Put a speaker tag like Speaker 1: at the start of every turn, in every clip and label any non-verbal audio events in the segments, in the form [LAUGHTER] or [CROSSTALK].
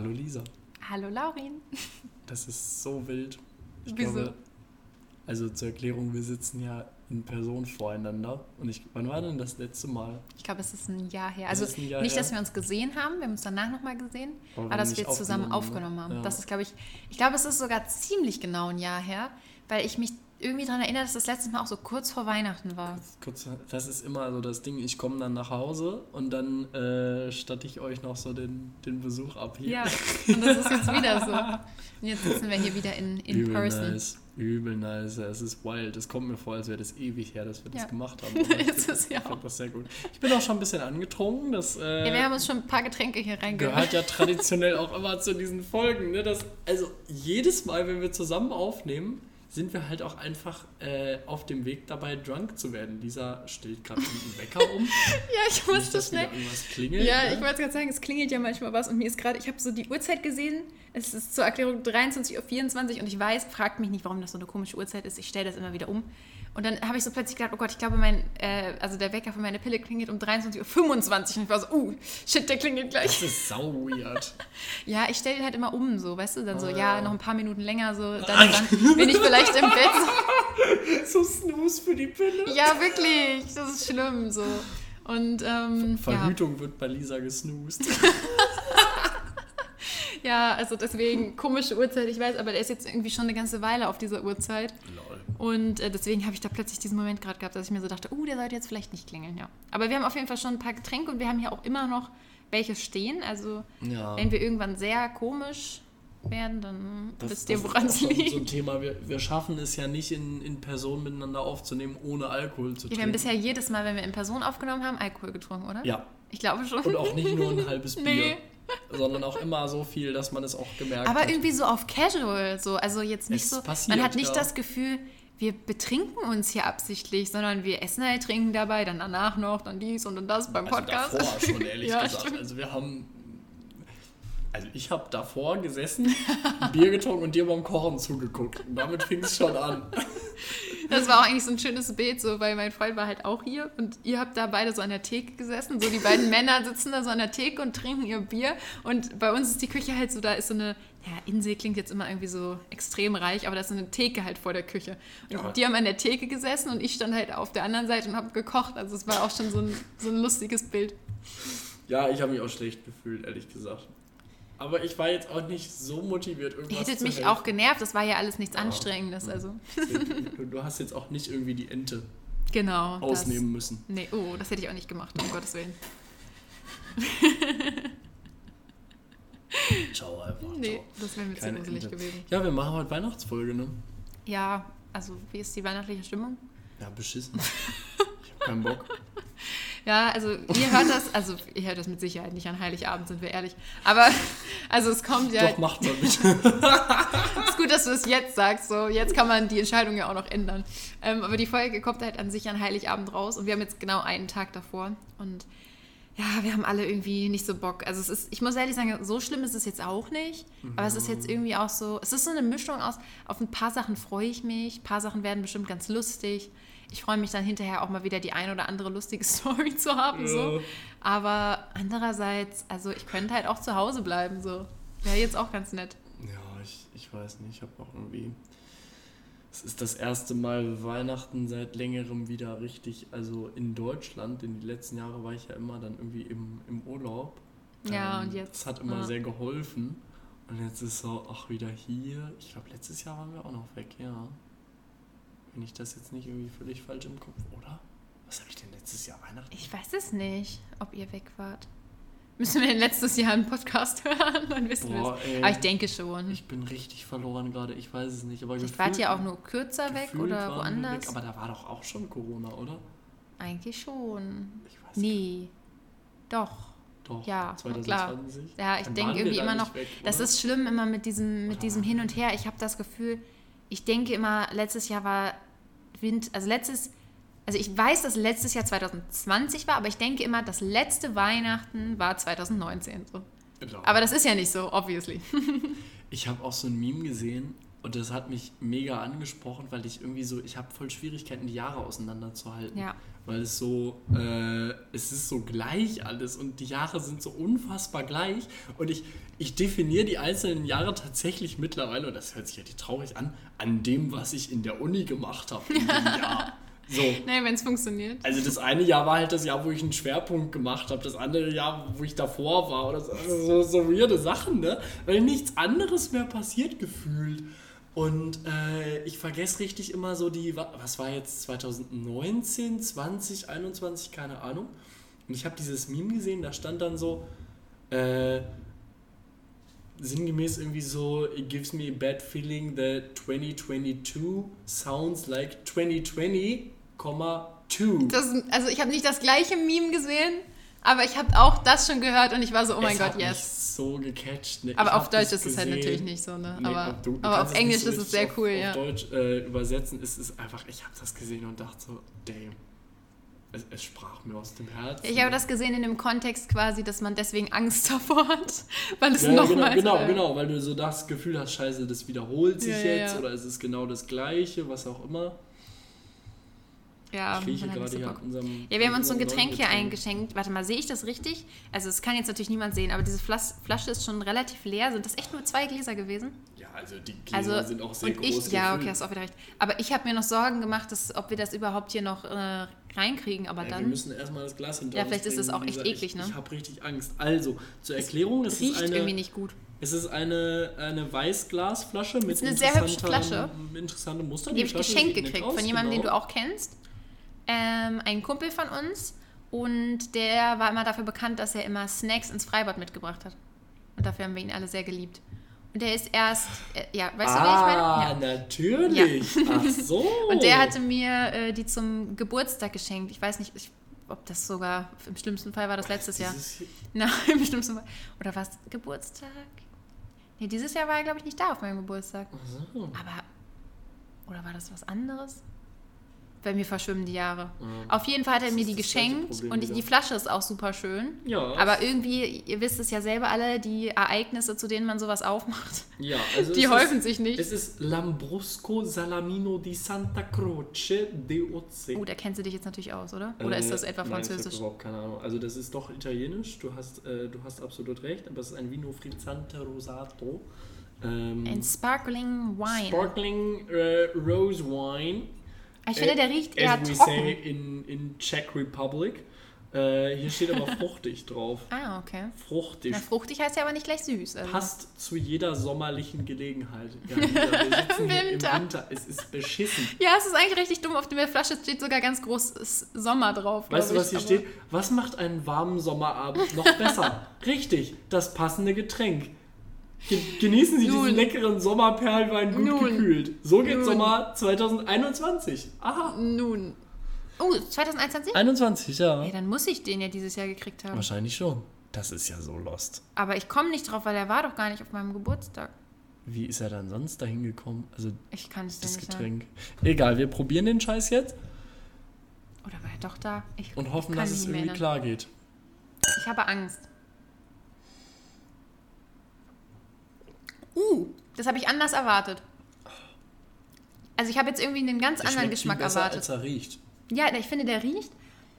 Speaker 1: Hallo Lisa.
Speaker 2: Hallo Laurin.
Speaker 1: Das ist so wild. Ich
Speaker 2: Wieso?
Speaker 1: glaube, also zur Erklärung, wir sitzen ja in Person voreinander. Und ich, wann war denn das letzte Mal?
Speaker 2: Ich glaube, es ist ein Jahr her. Also
Speaker 1: Jahr
Speaker 2: nicht,
Speaker 1: her.
Speaker 2: dass wir uns gesehen haben, wir haben uns danach nochmal gesehen,
Speaker 1: Aber
Speaker 2: aber dass wir zusammen
Speaker 1: aufgenommen,
Speaker 2: aufgenommen
Speaker 1: ne?
Speaker 2: haben.
Speaker 1: Ja.
Speaker 2: Das ist, glaube ich, ich glaube, es ist sogar ziemlich genau ein Jahr her, weil ich mich irgendwie daran erinnere, dass das letzte Mal auch so kurz vor Weihnachten war.
Speaker 1: Kurz, das ist immer so das Ding, ich komme dann nach Hause und dann äh, statte ich euch noch so den, den Besuch ab hier.
Speaker 2: Ja, und das ist jetzt wieder so. Und jetzt sitzen wir hier wieder in, in
Speaker 1: Übel
Speaker 2: person.
Speaker 1: nice, übel nice. Es ist wild. Es kommt mir vor, als wäre das ewig her, dass wir das
Speaker 2: Ja.
Speaker 1: gemacht haben. [LAUGHS] Aber ich
Speaker 2: Ist
Speaker 1: find-
Speaker 2: es ja
Speaker 1: ich find das sehr gut. Ich bin auch schon ein bisschen angetrunken. Das äh,
Speaker 2: Ja, wir haben uns schon ein paar Getränke hier reingehört.
Speaker 1: gehört ja traditionell auch immer zu diesen Folgen. Ne? Das, also jedes Mal, wenn wir zusammen aufnehmen, sind wir halt auch einfach äh, auf dem Weg dabei, drunk zu werden. Lisa stellt gerade einen Wecker um. [LAUGHS]
Speaker 2: Ja, ich
Speaker 1: Nicht,
Speaker 2: musste
Speaker 1: dass
Speaker 2: schnell.
Speaker 1: irgendwas klingelt.
Speaker 2: Ja,
Speaker 1: ne?
Speaker 2: ich wollte gerade sagen, es klingelt ja manchmal was und mir ist gerade, ich habe so die Uhrzeit gesehen, es ist zur Erklärung 23.24 Uhr und ich weiß, fragt mich nicht, warum das so eine komische Uhrzeit ist, ich stelle das immer wieder um. Und dann habe ich so plötzlich gedacht, oh Gott, ich glaube, mein, äh, also der Wecker für meine Pille klingelt um 23.25 Uhr und ich war so, uh, shit, der klingelt
Speaker 1: Das
Speaker 2: gleich.
Speaker 1: ist sau weird. [LAUGHS]
Speaker 2: Ja, ich stelle halt immer um, so, weißt du, dann so, ja,
Speaker 1: ja.
Speaker 2: noch ein paar Minuten länger, so, dann, dann bin ich vielleicht im Bett. [LAUGHS]
Speaker 1: so Snooze für die Pille.
Speaker 2: Ja, wirklich, das ist schlimm, so. Und, ähm, ja.
Speaker 1: Verhütung wird bei Lisa gesnoost. [LAUGHS]
Speaker 2: Ja, also deswegen komische Uhrzeit, ich weiß, aber der ist jetzt irgendwie schon eine ganze Weile auf dieser Uhrzeit.
Speaker 1: Lol.
Speaker 2: Und äh, deswegen habe ich da plötzlich diesen Moment gerade gehabt, dass ich mir so dachte, uh, der sollte jetzt vielleicht nicht klingeln, ja. Aber wir haben auf jeden Fall schon ein paar Getränke und wir haben hier auch immer noch welche stehen. Also
Speaker 1: Ja.
Speaker 2: wenn wir irgendwann sehr komisch werden, dann
Speaker 1: Das,
Speaker 2: wisst ihr, woran es liegt.
Speaker 1: so ein Thema. Wir, wir schaffen es ja nicht in, in Person miteinander aufzunehmen, ohne Alkohol zu
Speaker 2: Ja, wir
Speaker 1: trinken.
Speaker 2: haben bisher jedes Mal, wenn wir in Person aufgenommen haben, Alkohol getrunken, oder?
Speaker 1: ja,
Speaker 2: Ich glaube schon.
Speaker 1: und auch nicht nur ein halbes [LAUGHS] Bier,
Speaker 2: Nee.
Speaker 1: sondern auch immer so viel, dass man es auch gemerkt
Speaker 2: Aber
Speaker 1: hat.
Speaker 2: irgendwie so auf Casual, so. Also jetzt nicht
Speaker 1: Es
Speaker 2: so.
Speaker 1: passiert,
Speaker 2: man hat nicht
Speaker 1: ja.
Speaker 2: das Gefühl, wir betrinken uns hier absichtlich, sondern wir essen halt, trinken dabei, dann danach noch, dann dies und dann das beim
Speaker 1: also
Speaker 2: Podcast.
Speaker 1: davor schon, ehrlich [LAUGHS]
Speaker 2: Ja,
Speaker 1: gesagt.
Speaker 2: stimmt.
Speaker 1: Also wir haben... Also ich habe davor gesessen, Bier getrunken und dir beim Kochen zugeguckt. Und damit fing es schon an.
Speaker 2: Das war auch eigentlich so ein schönes Bild, so, weil mein Freund war halt auch hier und ihr habt da beide so an der Theke gesessen. So die beiden Männer sitzen da so an der Theke und trinken ihr Bier. Und bei uns ist die Küche halt so, da ist so eine, ja, Insel klingt jetzt immer irgendwie so extrem reich, aber da ist so eine Theke halt vor der Küche. Und
Speaker 1: Ja.
Speaker 2: die haben an der Theke gesessen und ich stand halt auf der anderen Seite und habe gekocht. Also es war auch schon so ein, so ein lustiges Bild.
Speaker 1: Ja, ich habe mich auch schlecht gefühlt, ehrlich gesagt. Aber ich war jetzt auch nicht so motiviert, irgendwas
Speaker 2: Ihr hättet mich
Speaker 1: helfen.
Speaker 2: auch genervt, das war ja alles nichts
Speaker 1: Ja.
Speaker 2: Anstrengendes. Also
Speaker 1: Du, hast jetzt auch nicht irgendwie die Ente
Speaker 2: genau. das-
Speaker 1: ausnehmen müssen.
Speaker 2: Nee, oh, das hätte ich auch nicht gemacht, um Gottes Willen. [LAUGHS]
Speaker 1: Ciao einfach.
Speaker 2: Nee,
Speaker 1: ciao.
Speaker 2: das wäre mir zu gruselig
Speaker 1: Ente.
Speaker 2: gewesen.
Speaker 1: Ja, wir machen heute Weihnachtsfolge, ne?
Speaker 2: Ja, also wie ist die weihnachtliche Stimmung?
Speaker 1: Ja, beschissen. Ich hab keinen Bock. [LAUGHS]
Speaker 2: Ja, also ihr hört das, also ihr hört das mit Sicherheit nicht an Heiligabend, sind wir ehrlich. Aber also es kommt ja,
Speaker 1: Doch, macht mal bitte. [LAUGHS]
Speaker 2: ist gut, dass du es jetzt sagst. So, jetzt kann man die Entscheidung ja auch noch ändern. Ähm, aber die Folge kommt halt an sich an Heiligabend raus und wir haben jetzt genau einen Tag davor. Und ja, wir haben alle irgendwie nicht so Bock. Also es ist, ich muss ehrlich sagen, so schlimm ist es jetzt auch nicht. Aber es ist jetzt irgendwie auch so, es ist so eine Mischung aus, auf ein paar Sachen freue ich mich, ein paar Sachen werden bestimmt ganz lustig. Ich freue mich dann hinterher auch mal wieder die ein oder andere lustige [LAUGHS] Story zu haben. So.
Speaker 1: Ja.
Speaker 2: Aber andererseits, also ich könnte halt auch zu Hause bleiben. So. Wäre jetzt auch ganz nett.
Speaker 1: Ja, ich, ich weiß nicht. Ich habe auch irgendwie. Es ist das erste Mal Weihnachten seit längerem wieder richtig. Also in Deutschland. In die letzten Jahre war ich ja immer dann irgendwie im, im Urlaub.
Speaker 2: Ja,
Speaker 1: Ähm,
Speaker 2: und jetzt,
Speaker 1: Das hat immer
Speaker 2: ja.
Speaker 1: sehr geholfen. Und jetzt ist so, ach, wieder hier. Ich glaube, letztes Jahr waren wir auch noch weg, ja. Wenn ich das jetzt nicht irgendwie völlig falsch im Kopf, oder? Was habe ich denn letztes Jahr Weihnachten?
Speaker 2: Ich weiß es nicht, ob ihr weg wart. Müssen wir denn letztes Jahr einen Podcast [LAUGHS] hören? Dann wissen wir es. Aber ich denke schon.
Speaker 1: Ich bin richtig verloren gerade, ich weiß es nicht. Aber gefühlt-
Speaker 2: wart ihr auch nur kürzer weg oder woanders?
Speaker 1: Weg, aber da war doch auch schon Corona, oder?
Speaker 2: Eigentlich schon.
Speaker 1: Ich weiß
Speaker 2: Nee. Doch.
Speaker 1: Doch,
Speaker 2: Ja,
Speaker 1: 2020.
Speaker 2: Ja, ich denke irgendwie immer
Speaker 1: nicht
Speaker 2: noch.
Speaker 1: weg,
Speaker 2: das ist schlimm immer mit diesem, mit
Speaker 1: Oder
Speaker 2: diesem Hin und Her. Ich habe das Gefühl, ich denke immer, letztes Jahr war Wind, also letztes, also ich weiß, dass letztes Jahr 2020 war, aber ich denke immer, das letzte Weihnachten war 2019. So.
Speaker 1: Genau.
Speaker 2: Aber das ist ja nicht so, obviously. [LAUGHS]
Speaker 1: Ich habe auch so ein Meme gesehen, Und das hat mich mega angesprochen, weil ich irgendwie so, ich habe voll Schwierigkeiten, die Jahre auseinanderzuhalten.
Speaker 2: Ja.
Speaker 1: Weil es so, äh, es ist so gleich alles und die Jahre sind so unfassbar gleich. Und ich, ich definiere die einzelnen Jahre tatsächlich mittlerweile, und das hört sich ja die traurig an, an dem, was ich in der Uni gemacht habe in dem [LAUGHS] Jahr. So.
Speaker 2: Nee, wenn es funktioniert.
Speaker 1: Also das eine Jahr war halt das Jahr, wo ich einen Schwerpunkt gemacht habe, das andere Jahr, wo ich davor war oder so, also so, so weirde Sachen, ne? Weil nichts anderes mehr passiert gefühlt. Und äh, ich vergesse richtig immer so die, was war jetzt 2019, 20, 21, keine Ahnung. Und ich habe dieses Meme gesehen, da stand dann so, äh, sinngemäß irgendwie so, it gives me a bad feeling that 2022 sounds like 2020, 2.
Speaker 2: Das, also ich habe nicht das gleiche Meme gesehen, aber ich habe auch das schon gehört und ich war so, oh mein
Speaker 1: es
Speaker 2: Gott,
Speaker 1: hat mich
Speaker 2: yes.
Speaker 1: so gecatcht. Ne?
Speaker 2: Aber
Speaker 1: Ich
Speaker 2: auf Deutsch ist es halt natürlich nicht so, ne?
Speaker 1: Nee,
Speaker 2: aber
Speaker 1: du- du
Speaker 2: aber auf Englisch
Speaker 1: so
Speaker 2: ist es sehr
Speaker 1: auf,
Speaker 2: cool,
Speaker 1: auf
Speaker 2: ja.
Speaker 1: Deutsch äh, übersetzen ist es einfach, ich habe das gesehen und dachte so, damn. Es, es sprach mir aus dem Herzen.
Speaker 2: Ich habe das gesehen in dem Kontext quasi, dass man deswegen Angst [LAUGHS] davor hat, weil es
Speaker 1: ja, genau,
Speaker 2: nochmals...
Speaker 1: genau,
Speaker 2: äh,
Speaker 1: genau, weil du so das Gefühl hast, scheiße, das wiederholt sich
Speaker 2: Ja,
Speaker 1: jetzt
Speaker 2: ja.
Speaker 1: oder ist es genau das Gleiche, was auch immer.
Speaker 2: Ja,
Speaker 1: ich rieche gerade hier an unserem
Speaker 2: Ja, wir haben uns so ein Getränk hier eingeschenkt. Warte mal, sehe ich das richtig? Also es kann jetzt natürlich niemand sehen, aber diese Flas Flasche ist schon relativ leer. Sind das echt nur zwei Gläser gewesen?
Speaker 1: Ja, also die Gläser
Speaker 2: Also
Speaker 1: sind auch sehr
Speaker 2: und
Speaker 1: groß
Speaker 2: ich, ja, okay, hast auch wieder recht. Aber ich habe mir noch Sorgen gemacht, dass, ob wir das überhaupt hier noch äh, reinkriegen. Aber
Speaker 1: Ja, wir
Speaker 2: dann
Speaker 1: müssen erstmal das Glas hinter
Speaker 2: Ja, vielleicht ist es
Speaker 1: bringen.
Speaker 2: auch echt eklig, ne?
Speaker 1: Ich, habe richtig Angst. Also, zur Erklärung, es ist
Speaker 2: riecht
Speaker 1: eine,
Speaker 2: irgendwie nicht gut.
Speaker 1: Es ist eine, eine Weißglasflasche mit
Speaker 2: ist eine sehr hübsche Flasche.
Speaker 1: Muster.
Speaker 2: Die habe ich geschenkt gekriegt
Speaker 1: aus,
Speaker 2: von jemandem, den
Speaker 1: genau.
Speaker 2: du auch kennst. Ähm, ein Kumpel von uns. Und der war immer dafür bekannt, dass er immer Snacks ins Freibad mitgebracht hat. Und dafür haben wir ihn alle sehr geliebt. Und der ist erst, äh, ja, weißt du, wer ich meine?
Speaker 1: Ah,
Speaker 2: Ja.
Speaker 1: natürlich. Ach so. [LAUGHS]
Speaker 2: Und der hatte mir äh, die zum Geburtstag geschenkt. Ich weiß nicht, ich, ob das sogar im schlimmsten Fall war das letztes Jahr. [LAUGHS] Nein, im schlimmsten Fall. Oder was? Geburtstag? Nee, dieses Jahr war er, glaube ich, nicht da auf meinem Geburtstag.
Speaker 1: Ach so.
Speaker 2: Aber. Oder war das was anderes? Bei mir verschwimmen die Jahre.
Speaker 1: Ja.
Speaker 2: Auf jeden Fall hat er
Speaker 1: Das
Speaker 2: mir die geschenkt und die,
Speaker 1: wieder.
Speaker 2: die Flasche ist auch super schön.
Speaker 1: Ja.
Speaker 2: Aber irgendwie, ihr wisst es ja selber alle, die Ereignisse, zu denen man sowas aufmacht,
Speaker 1: ja, also [LAUGHS]
Speaker 2: die häufen
Speaker 1: ist,
Speaker 2: sich nicht.
Speaker 1: Es ist Lambrusco Salamino di Santa Croce de Oze.
Speaker 2: Oh, da kennst du dich jetzt natürlich aus, oder? Oder ist das etwa
Speaker 1: Äh, Nein, ich
Speaker 2: französisch?
Speaker 1: habe überhaupt keine Ahnung. Also das ist doch italienisch. Du hast, äh, du hast absolut recht. Aber es ist ein Vino Frizzante Rosato. Ähm,
Speaker 2: Ein Sparkling Wine.
Speaker 1: Sparkling äh, Rose Wine.
Speaker 2: Ich finde, der riecht eher
Speaker 1: As we
Speaker 2: trocken.
Speaker 1: say in, in Czech Republic. Äh, hier steht aber [LAUGHS] fruchtig drauf.
Speaker 2: Ah, okay.
Speaker 1: Fruchtig.
Speaker 2: Na, fruchtig heißt ja aber nicht gleich süß. Also.
Speaker 1: Passt zu jeder sommerlichen Gelegenheit. [LAUGHS] Ja, sitzen hier im
Speaker 2: Winter.
Speaker 1: Winter. Es ist beschissen.
Speaker 2: Ja, es ist eigentlich richtig dumm. Auf der Flasche steht sogar ganz groß Sommer drauf.
Speaker 1: Weißt du, was hier
Speaker 2: ich,
Speaker 1: steht? Was macht einen warmen Sommerabend noch besser? [LAUGHS] Richtig, das passende Getränk. Ge genießen Sie
Speaker 2: Nun.
Speaker 1: diesen leckeren Sommerperlwein gut
Speaker 2: Nun.
Speaker 1: gekühlt. So geht
Speaker 2: Nun.
Speaker 1: Sommer 2021. Aha.
Speaker 2: Nun. Oh, 2021?
Speaker 1: 21, ja.
Speaker 2: Ey, dann muss ich den ja dieses Jahr gekriegt haben.
Speaker 1: Wahrscheinlich schon. Das ist ja so lost.
Speaker 2: Aber ich komme nicht drauf, weil er war doch gar nicht auf meinem Geburtstag.
Speaker 1: Wie ist er dann sonst dahin gekommen? Also
Speaker 2: Ich kann es
Speaker 1: das
Speaker 2: nicht sagen.
Speaker 1: Getränk. Egal, wir probieren den Scheiß jetzt
Speaker 2: Oder war er doch da? Ich
Speaker 1: und hoffen, dass es irgendwie klar geht.
Speaker 2: Ich habe Angst. Uh, das habe ich anders erwartet. Also ich habe jetzt irgendwie einen ganz
Speaker 1: Der
Speaker 2: anderen
Speaker 1: schmeckt viel
Speaker 2: Geschmack
Speaker 1: besser,
Speaker 2: erwartet.
Speaker 1: als er riecht.
Speaker 2: Ja, ich finde, der riecht.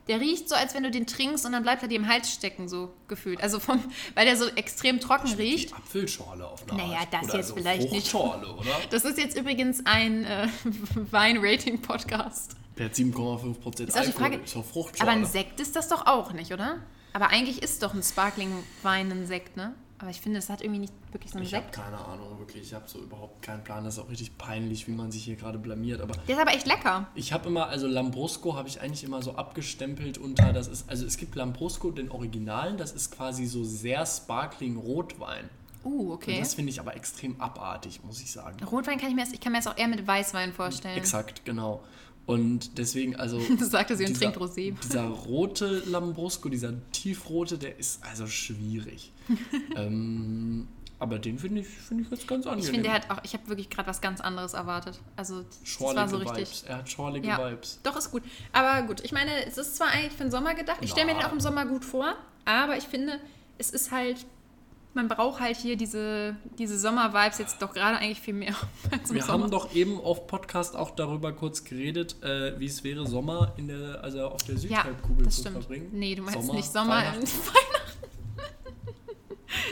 Speaker 2: Der riecht so, als wenn du den trinkst und dann bleibt er dir im Hals stecken, so gefühlt. Also vom, weil der so extrem trocken riecht.
Speaker 1: Die Apfelschorle auf eine
Speaker 2: Naja, das
Speaker 1: Oder
Speaker 2: jetzt
Speaker 1: so
Speaker 2: vielleicht nicht.
Speaker 1: Oder? [LAUGHS]
Speaker 2: Das ist jetzt übrigens ein äh, [LAUGHS] Wein-Rating-Podcast.
Speaker 1: Der hat 7,5 Prozent
Speaker 2: Ist die Frage-
Speaker 1: Ist doch Fruchtschorle.
Speaker 2: Aber ein Sekt ist das doch auch nicht, oder? Aber eigentlich ist doch ein Sparkling-Wein ein Sekt, ne? Aber ich finde, es hat irgendwie nicht wirklich so einen
Speaker 1: Ich habe keine Ahnung, wirklich. Ich habe so überhaupt keinen Plan. Das ist auch richtig peinlich, wie man sich hier gerade blamiert. Aber
Speaker 2: Der ist aber echt lecker.
Speaker 1: ich habe immer, also Lambrusco habe ich eigentlich immer so abgestempelt unter, das ist, also es gibt Lambrusco, den Originalen, das ist quasi so sehr sparkling Rotwein.
Speaker 2: Uh,
Speaker 1: Und
Speaker 2: okay.
Speaker 1: das finde ich aber extrem abartig, muss ich sagen.
Speaker 2: Rotwein kann ich mir, ich kann mir das auch eher mit Weißwein vorstellen.
Speaker 1: Exakt, genau. Und deswegen, also. [LAUGHS]
Speaker 2: Das sagte sie und
Speaker 1: dieser-
Speaker 2: trinkt Rosé.
Speaker 1: Dieser rote Lambrusco, dieser tiefrote, der ist also schwierig. [LAUGHS] ähm, aber den finde ich, finde ich jetzt ganz angenehm.
Speaker 2: Ich finde, der hat auch, ich habe wirklich gerade was ganz anderes erwartet. Also, das
Speaker 1: schorlige
Speaker 2: war so richtig.
Speaker 1: Vibes. Er hat schorlige
Speaker 2: Ja.
Speaker 1: Vibes.
Speaker 2: Doch, ist gut. Aber gut, ich meine, es ist zwar eigentlich für den Sommer gedacht. Ich stelle mir den auch im Sommer gut vor, aber ich finde, es ist halt man braucht halt hier diese, diese Sommer-Vibes jetzt doch gerade eigentlich viel mehr. [LAUGHS]
Speaker 1: Wir
Speaker 2: Sommer.
Speaker 1: haben doch eben auf Podcast auch darüber kurz geredet, äh, wie es wäre, Sommer in der, also auf der
Speaker 2: Ja,
Speaker 1: Südhalbkugel
Speaker 2: das
Speaker 1: zu
Speaker 2: stimmt.
Speaker 1: verbringen.
Speaker 2: Nee, du meinst
Speaker 1: Sommer,
Speaker 2: nicht Sommer in
Speaker 1: Weihnachten. [LAUGHS]
Speaker 2: Weihnachten.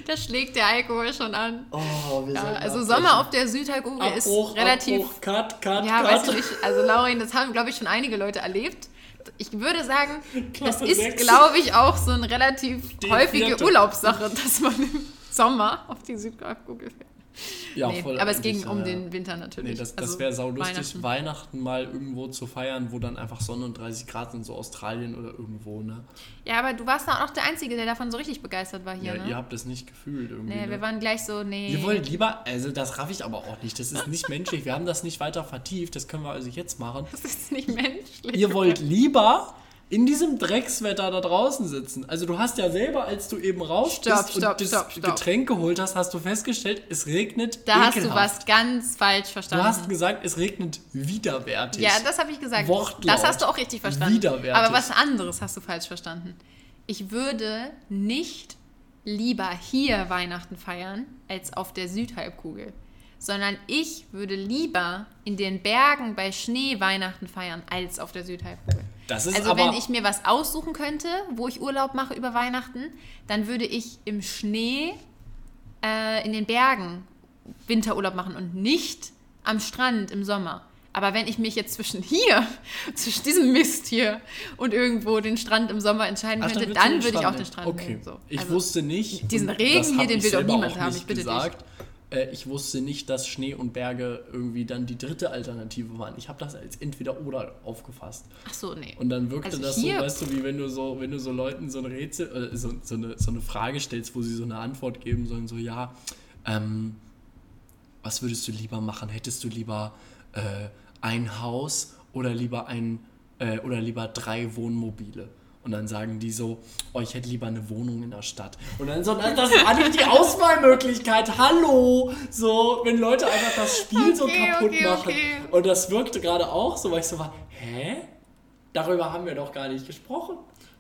Speaker 2: da schlägt der Alkohol schon an.
Speaker 1: Oh, wir
Speaker 2: Ja, also. Sommer auf der Südhalbkugel ist relativ.
Speaker 1: Abbruch, Cut, Cut,
Speaker 2: Ja,
Speaker 1: Cut.
Speaker 2: weiß ich nicht. Also Laurin, das haben, glaube ich, schon einige Leute erlebt. Ich würde sagen, das ist, glaube ich, auch so eine relativ häufige. Urlaubssache, dass man im Sommer auf die Südhalbkugel fährt.
Speaker 1: Ja,
Speaker 2: nee,
Speaker 1: voll
Speaker 2: aber es ging um
Speaker 1: ja.
Speaker 2: den Winter natürlich.
Speaker 1: Nee, das, das
Speaker 2: Also
Speaker 1: wäre saulustig,
Speaker 2: Weihnachten.
Speaker 1: Weihnachten. mal irgendwo zu feiern, wo dann einfach Sonne und 30 Grad sind, so Australien oder irgendwo, ne?
Speaker 2: Ja, aber du warst da auch noch der Einzige, der davon so richtig begeistert war hier,
Speaker 1: Ja,
Speaker 2: ne?
Speaker 1: ihr habt das nicht gefühlt irgendwie.
Speaker 2: nee,
Speaker 1: ne?
Speaker 2: wir waren gleich so, nee.
Speaker 1: Ihr wollt lieber, also das raff ich aber auch nicht, das ist nicht menschlich, wir haben das nicht weiter vertieft, das können wir also jetzt machen. [LAUGHS]
Speaker 2: das ist nicht menschlich.
Speaker 1: Ihr wollt lieber in diesem Dreckswetter da draußen sitzen. Also du hast ja selber, als du eben raus
Speaker 2: Stopp,
Speaker 1: bist
Speaker 2: stopp,
Speaker 1: und das
Speaker 2: stopp, stopp.
Speaker 1: Getränk geholt hast, hast du festgestellt, es regnet
Speaker 2: Da hast du
Speaker 1: ekelhaft.
Speaker 2: was ganz falsch
Speaker 1: Du
Speaker 2: verstanden.
Speaker 1: hast gesagt, es regnet widerwärtig.
Speaker 2: Ja, das habe ich gesagt.
Speaker 1: Wortlaut.
Speaker 2: Das hast du auch richtig verstanden.
Speaker 1: Widerwärtig.
Speaker 2: Aber was anderes hast du falsch verstanden. Ich würde nicht lieber hier Weihnachten feiern als auf der Südhalbkugel, sondern ich würde lieber in den Bergen bei Schnee Weihnachten feiern als auf der Südhalbkugel.
Speaker 1: Das ist
Speaker 2: Also
Speaker 1: aber,
Speaker 2: wenn ich mir was aussuchen könnte, wo ich Urlaub mache über Weihnachten, dann würde ich im Schnee äh, in den Bergen Winterurlaub machen und nicht am Strand im Sommer. Aber wenn ich mich jetzt zwischen hier, [LAUGHS] zwischen diesem Mist hier und irgendwo den Strand im Sommer entscheiden
Speaker 1: Ach,
Speaker 2: könnte,
Speaker 1: du
Speaker 2: dann würde ich auch den Strand
Speaker 1: Okay.
Speaker 2: nehmen. So.
Speaker 1: Ich
Speaker 2: Also,
Speaker 1: wusste nicht.
Speaker 2: diesen Regen hier, den will doch niemand haben, ich bitte dich.
Speaker 1: Äh, ich wusste nicht, dass Schnee und Berge irgendwie dann die dritte Alternative waren. Ich habe das als entweder oder aufgefasst.
Speaker 2: Ach so, nee.
Speaker 1: Und dann wirkte
Speaker 2: Also
Speaker 1: das
Speaker 2: hier-
Speaker 1: so, weißt du, wie wenn du so, wenn du so Leuten so ein Rätsel, äh, so, so, eine, so eine Frage stellst, wo sie so eine Antwort geben sollen, so ja, ähm, was würdest du lieber machen? Hättest du lieber äh, ein Haus oder lieber ein äh, oder lieber drei Wohnmobile? Und dann sagen die so, oh, ich hätte lieber eine Wohnung in der Stadt. Und dann so, das war nicht die Auswahlmöglichkeit. Hallo! So, wenn Leute einfach das Spiel so
Speaker 2: Okay,
Speaker 1: kaputt
Speaker 2: okay,
Speaker 1: machen.
Speaker 2: okay.
Speaker 1: Und das wirkte gerade auch so, weil ich so war, hä? Darüber haben wir doch gar nicht gesprochen.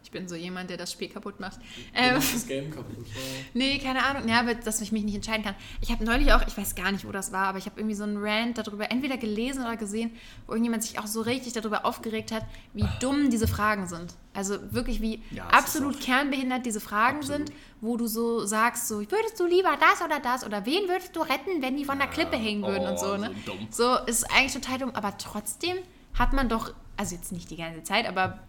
Speaker 2: Ich bin so jemand, der das Spiel kaputt macht. Ähm,
Speaker 1: das Game kaputt.
Speaker 2: Nee, keine Ahnung. Ja, aber dass ich mich nicht entscheiden kann. Ich habe neulich auch, ich weiß gar nicht, wo das war, aber ich habe irgendwie so einen Rant darüber entweder gelesen oder gesehen, wo irgendjemand sich auch so richtig darüber aufgeregt hat, wie dumm diese Fragen sind. Also wirklich, wie
Speaker 1: Ja,
Speaker 2: absolut kernbehindert diese Fragen
Speaker 1: Absolut.
Speaker 2: sind, wo du so sagst, so, würdest du lieber das oder das oder wen würdest du retten, wenn die von der Klippe hängen würden
Speaker 1: oh,
Speaker 2: und so, ne?
Speaker 1: so.
Speaker 2: So, ist eigentlich total dumm, aber trotzdem hat man doch, also jetzt nicht die ganze Zeit, aber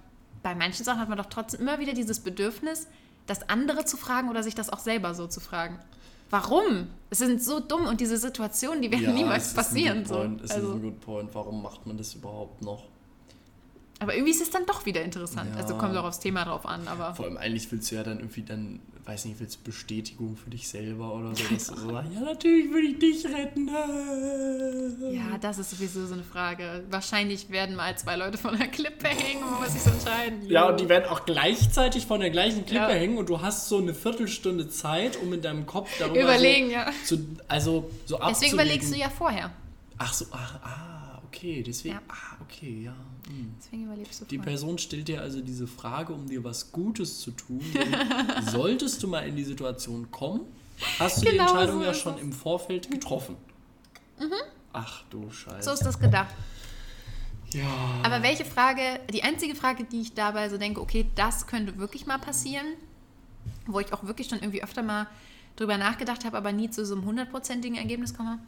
Speaker 2: bei manchen Sachen hat man doch trotzdem immer wieder dieses Bedürfnis, das andere zu fragen oder sich das auch selber so zu fragen. Warum? Es sind so dumm und diese Situationen, die werden
Speaker 1: Ja,
Speaker 2: niemals passieren. So.
Speaker 1: Es ist
Speaker 2: Also,
Speaker 1: ein good point. Warum macht man das überhaupt noch?
Speaker 2: Aber irgendwie ist es dann doch wieder interessant.
Speaker 1: Ja.
Speaker 2: Also kommt auch aufs Thema drauf an, aber
Speaker 1: Vor allem eigentlich willst du ja dann irgendwie dann, weiß nicht, willst du Bestätigung für dich selber oder so. Dass du so sagst, ja, natürlich will ich dich retten.
Speaker 2: ja, das ist sowieso so eine Frage. Wahrscheinlich werden mal zwei Leute von der Klippe hängen und man muss sich so entscheiden.
Speaker 1: Ja, und die werden auch gleichzeitig von der gleichen Klippe
Speaker 2: Ja.
Speaker 1: hängen und du hast so eine Viertelstunde Zeit, um in deinem Kopf darüber
Speaker 2: Überlegen,
Speaker 1: so,
Speaker 2: ja.
Speaker 1: zu, also so
Speaker 2: Deswegen überlegst du ja vorher.
Speaker 1: Ach so, ach, ah, okay, deswegen,
Speaker 2: Ja.
Speaker 1: ah, okay, ja. hm.
Speaker 2: Deswegen überlegst du
Speaker 1: Die
Speaker 2: vorher.
Speaker 1: Person stellt dir also diese Frage, um dir was Gutes zu tun. [LAUGHS] Solltest du mal in die Situation kommen, hast du
Speaker 2: Genau
Speaker 1: die Entscheidung
Speaker 2: so
Speaker 1: ja schon
Speaker 2: es.
Speaker 1: im Vorfeld getroffen. Ach du Scheiße.
Speaker 2: So ist das gedacht.
Speaker 1: ja.
Speaker 2: Aber welche Frage, die einzige Frage, die ich dabei so denke, okay, das könnte wirklich mal passieren, wo ich auch wirklich schon irgendwie öfter mal drüber nachgedacht habe, aber nie zu so einem hundertprozentigen Ergebnis komme.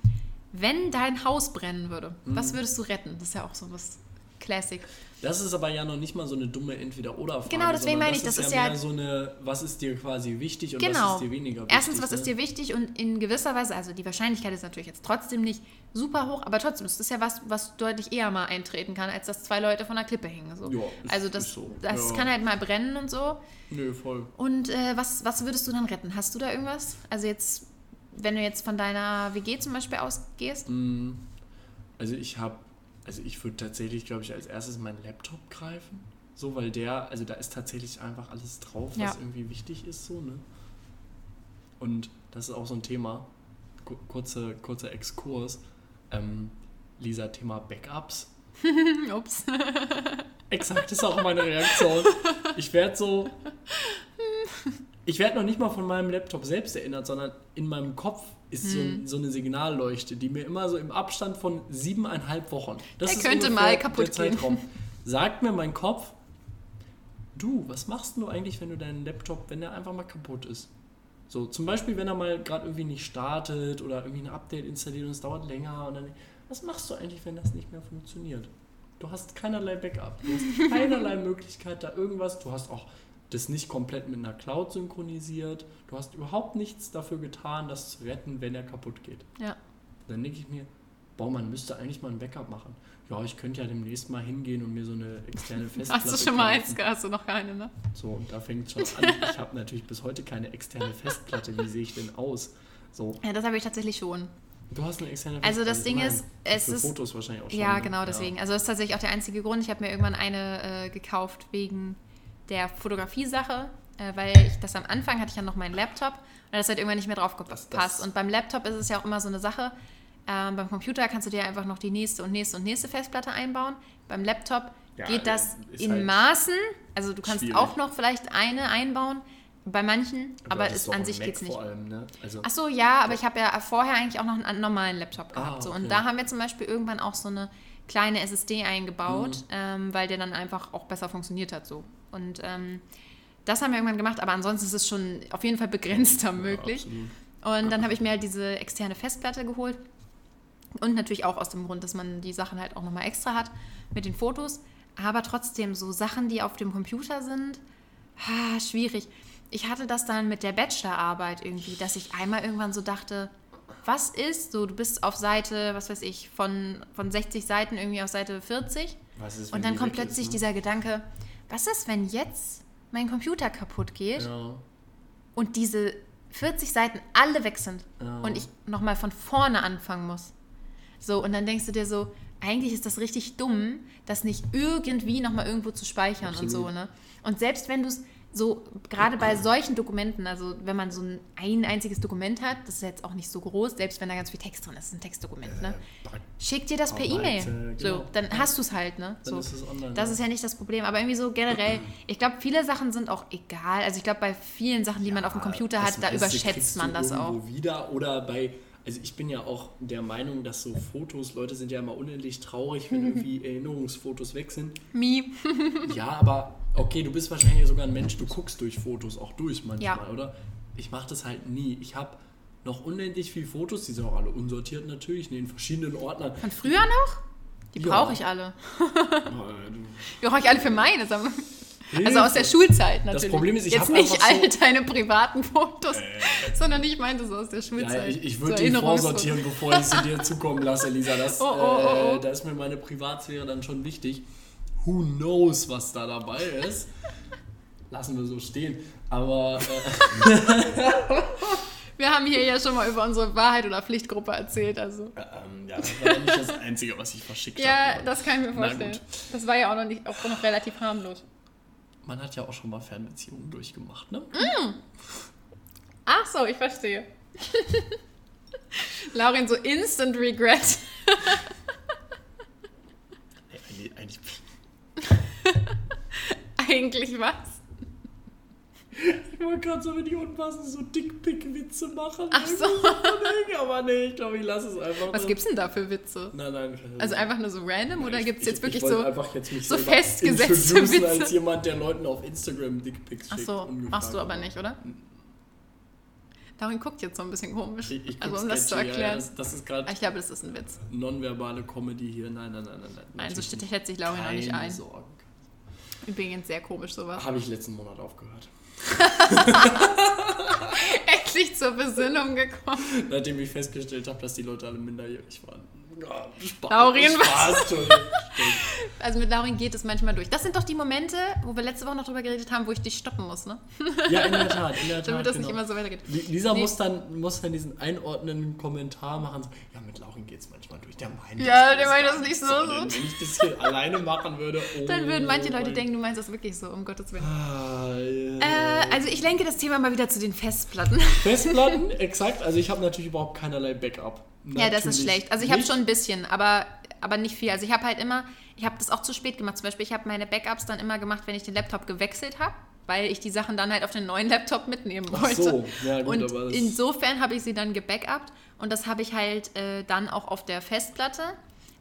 Speaker 2: Wenn dein Haus brennen würde,
Speaker 1: Mhm.
Speaker 2: was würdest du retten? Das ist ja auch so was Classic.
Speaker 1: Das ist aber ja noch nicht mal so eine dumme Entweder-Oder-Frage.
Speaker 2: Genau, deswegen meine ich, das ist
Speaker 1: ja
Speaker 2: ja-
Speaker 1: mehr so eine, was ist dir quasi wichtig und
Speaker 2: Genau.
Speaker 1: was ist dir weniger wichtig.
Speaker 2: Erstens, was
Speaker 1: ne?
Speaker 2: ist dir wichtig und in gewisser Weise, also die Wahrscheinlichkeit ist natürlich jetzt trotzdem nicht super hoch, aber trotzdem, das ist ja was, was deutlich eher mal eintreten kann, als dass zwei Leute von der Klippe hängen. So.
Speaker 1: Ja, ist-
Speaker 2: also das,
Speaker 1: ist so.
Speaker 2: das
Speaker 1: Ja.
Speaker 2: kann halt mal brennen und so.
Speaker 1: Nö, voll.
Speaker 2: Und äh, was, was würdest du dann retten? Hast du da irgendwas? Also jetzt, wenn du jetzt von deiner WG zum Beispiel ausgehst?
Speaker 1: Mm, Also ich habe, also ich würde tatsächlich, glaube ich, als erstes meinen Laptop greifen. So, weil der, also da ist tatsächlich einfach alles drauf, was
Speaker 2: Ja.
Speaker 1: irgendwie wichtig ist, so, ne? Und das ist auch so ein Thema, ku- kurze, kurzer Exkurs. Ähm, Lisa, Thema Backups. [LAUGHS]
Speaker 2: Ups.
Speaker 1: Exakt ist auch meine Reaktion. Ich werde so. [LAUGHS] [LAUGHS] ich werde noch nicht mal von meinem Laptop selbst erinnert, sondern in meinem Kopf ist so,
Speaker 2: Hm.
Speaker 1: so eine Signalleuchte, die mir immer so im Abstand von siebeneinhalb Wochen. Das
Speaker 2: Der
Speaker 1: ist
Speaker 2: könnte mal kaputt
Speaker 1: der Zeitraum. Sagt mir mein Kopf, du, was machst du eigentlich, wenn du deinen Laptop, wenn der einfach mal kaputt ist? So, zum Beispiel, wenn er mal gerade irgendwie nicht startet oder irgendwie ein Update installiert und es dauert länger und dann. Was machst du eigentlich, wenn das nicht mehr funktioniert? Du hast keinerlei Backup, du hast keinerlei [LAUGHS] Möglichkeit, da irgendwas. Du hast auch das nicht komplett mit einer Cloud synchronisiert. Du hast überhaupt nichts dafür getan, das zu retten, wenn er kaputt geht.
Speaker 2: Ja.
Speaker 1: Dann denke ich mir, boah, man müsste eigentlich mal ein Backup machen. Ja, ich könnte ja demnächst mal hingehen und mir so eine externe Festplatte
Speaker 2: Hast du schon mal eins? Hast du noch keine, ne?
Speaker 1: So, und da fängt es schon an. Ich habe natürlich bis heute keine externe Festplatte. Wie sehe ich denn aus? So,
Speaker 2: Ja, das habe ich tatsächlich schon.
Speaker 1: du hast eine externe
Speaker 2: Also
Speaker 1: Festplatte.
Speaker 2: das Ding
Speaker 1: Nein,
Speaker 2: ist, es ist-
Speaker 1: Fotos wahrscheinlich auch schon.
Speaker 2: Ja,
Speaker 1: ne?
Speaker 2: genau deswegen. Also das ist tatsächlich auch der einzige Grund. Ich habe mir irgendwann eine äh, gekauft wegen der Fotografie-Sache, äh, weil ich das am Anfang hatte ich ja noch meinen Laptop und das hat irgendwann nicht mehr drauf
Speaker 1: Das-
Speaker 2: gepasst.
Speaker 1: das-
Speaker 2: Und beim Laptop ist es ja auch immer so eine Sache. Ähm, beim Computer kannst du dir einfach noch die nächste und nächste und nächste Festplatte einbauen. Beim Laptop
Speaker 1: Ja,
Speaker 2: geht das in
Speaker 1: halt
Speaker 2: Maßen. Also du kannst
Speaker 1: schwierig.
Speaker 2: auch noch vielleicht eine einbauen. Bei manchen,
Speaker 1: Du
Speaker 2: aber ist, an sich
Speaker 1: Mac
Speaker 2: geht's nicht.
Speaker 1: Allem, ne? also,
Speaker 2: Ach so, ja, aber ich habe ja vorher eigentlich auch noch einen normalen Laptop gehabt.
Speaker 1: Ah,
Speaker 2: so.
Speaker 1: okay.
Speaker 2: Und da haben wir zum Beispiel irgendwann auch so eine kleine SSD eingebaut,
Speaker 1: Mhm.
Speaker 2: ähm, weil der dann einfach auch besser funktioniert hat. So. Und ähm, das haben wir irgendwann gemacht, aber ansonsten ist es schon auf jeden Fall begrenzter möglich.
Speaker 1: absolut.
Speaker 2: Und dann habe ich mir halt diese externe Festplatte geholt. Und natürlich auch aus dem Grund, dass man die Sachen halt auch nochmal extra hat mit den Fotos. Aber trotzdem, so Sachen, die auf dem Computer sind, ah, schwierig. Ich hatte das dann mit der Bachelorarbeit irgendwie, dass ich einmal irgendwann so dachte, was ist so, du bist auf Seite, was weiß ich, von, von 60 Seiten irgendwie auf Seite 40
Speaker 1: Was ist,
Speaker 2: und dann kommt
Speaker 1: weg ist,
Speaker 2: plötzlich
Speaker 1: ne?
Speaker 2: dieser Gedanke, was ist, wenn jetzt mein Computer kaputt geht
Speaker 1: Ja,
Speaker 2: und diese 40 Seiten alle weg sind
Speaker 1: Ja.
Speaker 2: und ich nochmal von vorne anfangen muss. So, und dann denkst du dir so, eigentlich ist das richtig dumm, das nicht irgendwie nochmal irgendwo zu speichern und so,
Speaker 1: Absolut.
Speaker 2: ne? Und selbst wenn du es so, gerade bei solchen Dokumenten, also wenn man so ein, ein einziges Dokument hat, das ist jetzt auch nicht so groß, selbst wenn da ganz viel Text drin ist, ist ein Textdokument, ne?
Speaker 1: Pack-
Speaker 2: Schick dir das per E-Mail.
Speaker 1: äh,
Speaker 2: So,
Speaker 1: genau.
Speaker 2: dann hast du es halt, ne?
Speaker 1: Dann
Speaker 2: So.
Speaker 1: ist es online.
Speaker 2: Das
Speaker 1: ja.
Speaker 2: ist ja nicht das Problem, aber irgendwie so generell, [CLEARS THROAT] ich glaube, viele Sachen sind auch egal. Also ich glaube, bei vielen Sachen, die man auf dem Computer hat, da überschätzt man das auch.
Speaker 1: wieder oder bei also ich bin ja auch der Meinung, dass so Fotos, Leute sind ja immer unendlich traurig, wenn [LAUGHS] irgendwie Erinnerungsfotos weg sind.
Speaker 2: Mi.
Speaker 1: Ja, aber okay, du bist wahrscheinlich sogar ein Mensch, du guckst durch Fotos auch durch manchmal,
Speaker 2: Ja.
Speaker 1: oder? Ich mache das halt nie. Ich habe noch unendlich viele Fotos, die sind auch alle unsortiert natürlich, in den verschiedenen Ordnern.
Speaker 2: Von früher noch? Die
Speaker 1: Ja.
Speaker 2: brauche ich alle. [LAUGHS] Die brauche ich alle für meine. Also aus der Schulzeit natürlich.
Speaker 1: Problem ist, ich
Speaker 2: Jetzt nicht
Speaker 1: so-
Speaker 2: all deine privaten Fotos, sondern ich meinte so aus der Schulzeit.
Speaker 1: Ja, ich, ich würde die vorsortieren, bevor ich sie dir zukommen lasse, Lisa. Das, [LAUGHS]
Speaker 2: Oh, oh, oh, oh.
Speaker 1: Äh, da ist mir meine Privatsphäre dann schon wichtig. Who knows, was da dabei ist? Lassen wir so stehen. Aber äh, [LAUGHS]
Speaker 2: Wir haben hier ja schon mal über unsere Wahrheit- oder Pflichtgruppe erzählt. Also.
Speaker 1: ähm, ja, das war ja nicht das Einzige, was ich verschickt
Speaker 2: Ja,
Speaker 1: habe.
Speaker 2: das kann ich mir vorstellen. Das war ja auch noch, nicht, auch noch relativ harmlos.
Speaker 1: Man hat ja auch schon mal Fernbeziehungen durchgemacht, ne?
Speaker 2: Ach so, ich verstehe. [LAUGHS] Laurin, so Instant Regret. [LAUGHS]
Speaker 1: Ey, eigentlich, eigentlich,
Speaker 2: Eigentlich was?
Speaker 1: ich wollte gerade so, wenn die unpassend so Dickpick-Witze machen.
Speaker 2: Ach so. [LAUGHS]
Speaker 1: Aber nee, ich glaube, ich lasse es einfach.
Speaker 2: Was
Speaker 1: drin.
Speaker 2: gibt's denn da für Witze?
Speaker 1: Nein, nein.
Speaker 2: Also einfach nur so random oder
Speaker 1: Ich-
Speaker 2: gibt es jetzt
Speaker 1: ich-
Speaker 2: wirklich
Speaker 1: ich
Speaker 2: so.
Speaker 1: einfach jetzt mich
Speaker 2: so festgesetzte Witze?
Speaker 1: als jemand, der Leuten auf Instagram Dickpics schickt.
Speaker 2: Ach so, machst du aber nicht, oder? Laurin guckt jetzt so ein bisschen komisch.
Speaker 1: Ich, ich
Speaker 2: also um das zu erklären.
Speaker 1: Ja, das, das ist gerade
Speaker 2: ich glaube, das ist ein Witz.
Speaker 1: nonverbale Comedy hier. Nein, nein, nein, nein. nein
Speaker 2: Nein, so steht schätze ich Laurin noch nicht ein.
Speaker 1: Sorgen.
Speaker 2: Übrigens sehr komisch sowas.
Speaker 1: Habe ich letzten Monat aufgehört. [LAUGHS]
Speaker 2: Endlich zur Besinnung gekommen.
Speaker 1: Nachdem ich festgestellt habe, dass die Leute alle minderjährig waren. Ja, Spaß,
Speaker 2: Laurin,
Speaker 1: Spaß, Entschuldigung.
Speaker 2: Also mit Laurin geht es manchmal durch. Das sind doch die Momente, wo wir letzte Woche noch drüber geredet haben, wo ich dich stoppen muss, ne?
Speaker 1: Ja, in der Tat, in der [LAUGHS] Tat.
Speaker 2: Damit das
Speaker 1: genau.
Speaker 2: nicht immer so weitergeht.
Speaker 1: Li- Lisa
Speaker 2: Nee.
Speaker 1: muss, dann, muss dann diesen einordnenden Kommentar machen. So, ja, mit Laurin geht es manchmal durch. Der meint
Speaker 2: Ja, der meint das nicht so.
Speaker 1: Denn Wenn ich das hier [LAUGHS] alleine machen würde, oh
Speaker 2: Dann würden manche Leute
Speaker 1: mein-
Speaker 2: denken, du meinst das wirklich so, um Gottes Willen.
Speaker 1: Ah,
Speaker 2: Äh,
Speaker 1: ja.
Speaker 2: also ich lenke das Thema mal wieder zu den Festplatten. [LAUGHS]
Speaker 1: Festplatten, exakt. Also ich habe natürlich überhaupt keinerlei Backup.
Speaker 2: Ja, das ist
Speaker 1: Natürlich
Speaker 2: schlecht. Also ich habe schon ein bisschen, aber, aber nicht viel. Also ich habe halt immer, ich habe das auch zu spät gemacht. Zum Beispiel, ich habe meine Backups dann immer gemacht, wenn ich den Laptop gewechselt habe. weil ich die Sachen dann halt auf den neuen Laptop mitnehmen
Speaker 1: Ach
Speaker 2: wollte.
Speaker 1: so, ja, gut,
Speaker 2: und
Speaker 1: aber das-
Speaker 2: insofern habe ich sie dann gebackupt und das habe ich halt äh, dann auch auf der Festplatte.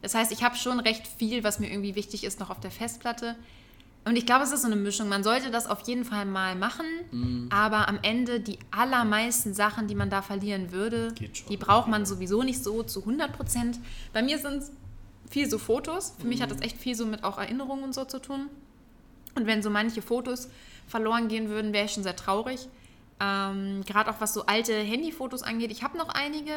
Speaker 2: Das heißt, ich habe schon recht viel, was mir irgendwie wichtig ist, noch auf der Festplatte. Und ich glaube, es ist so eine Mischung. Man sollte das auf jeden Fall mal machen,
Speaker 1: Mhm.
Speaker 2: aber am Ende die allermeisten Sachen, die man da verlieren würde, die braucht man sowieso nicht so zu 100 Prozent. Bei mir sind es viel so Fotos. Für mich hat das
Speaker 1: Mhm.
Speaker 2: echt viel so mit auch Erinnerungen und so zu tun. Und wenn so manche Fotos verloren gehen würden, wäre ich schon sehr traurig. Ähm, Gerade auch was so alte Handyfotos angeht. Ich habe noch einige,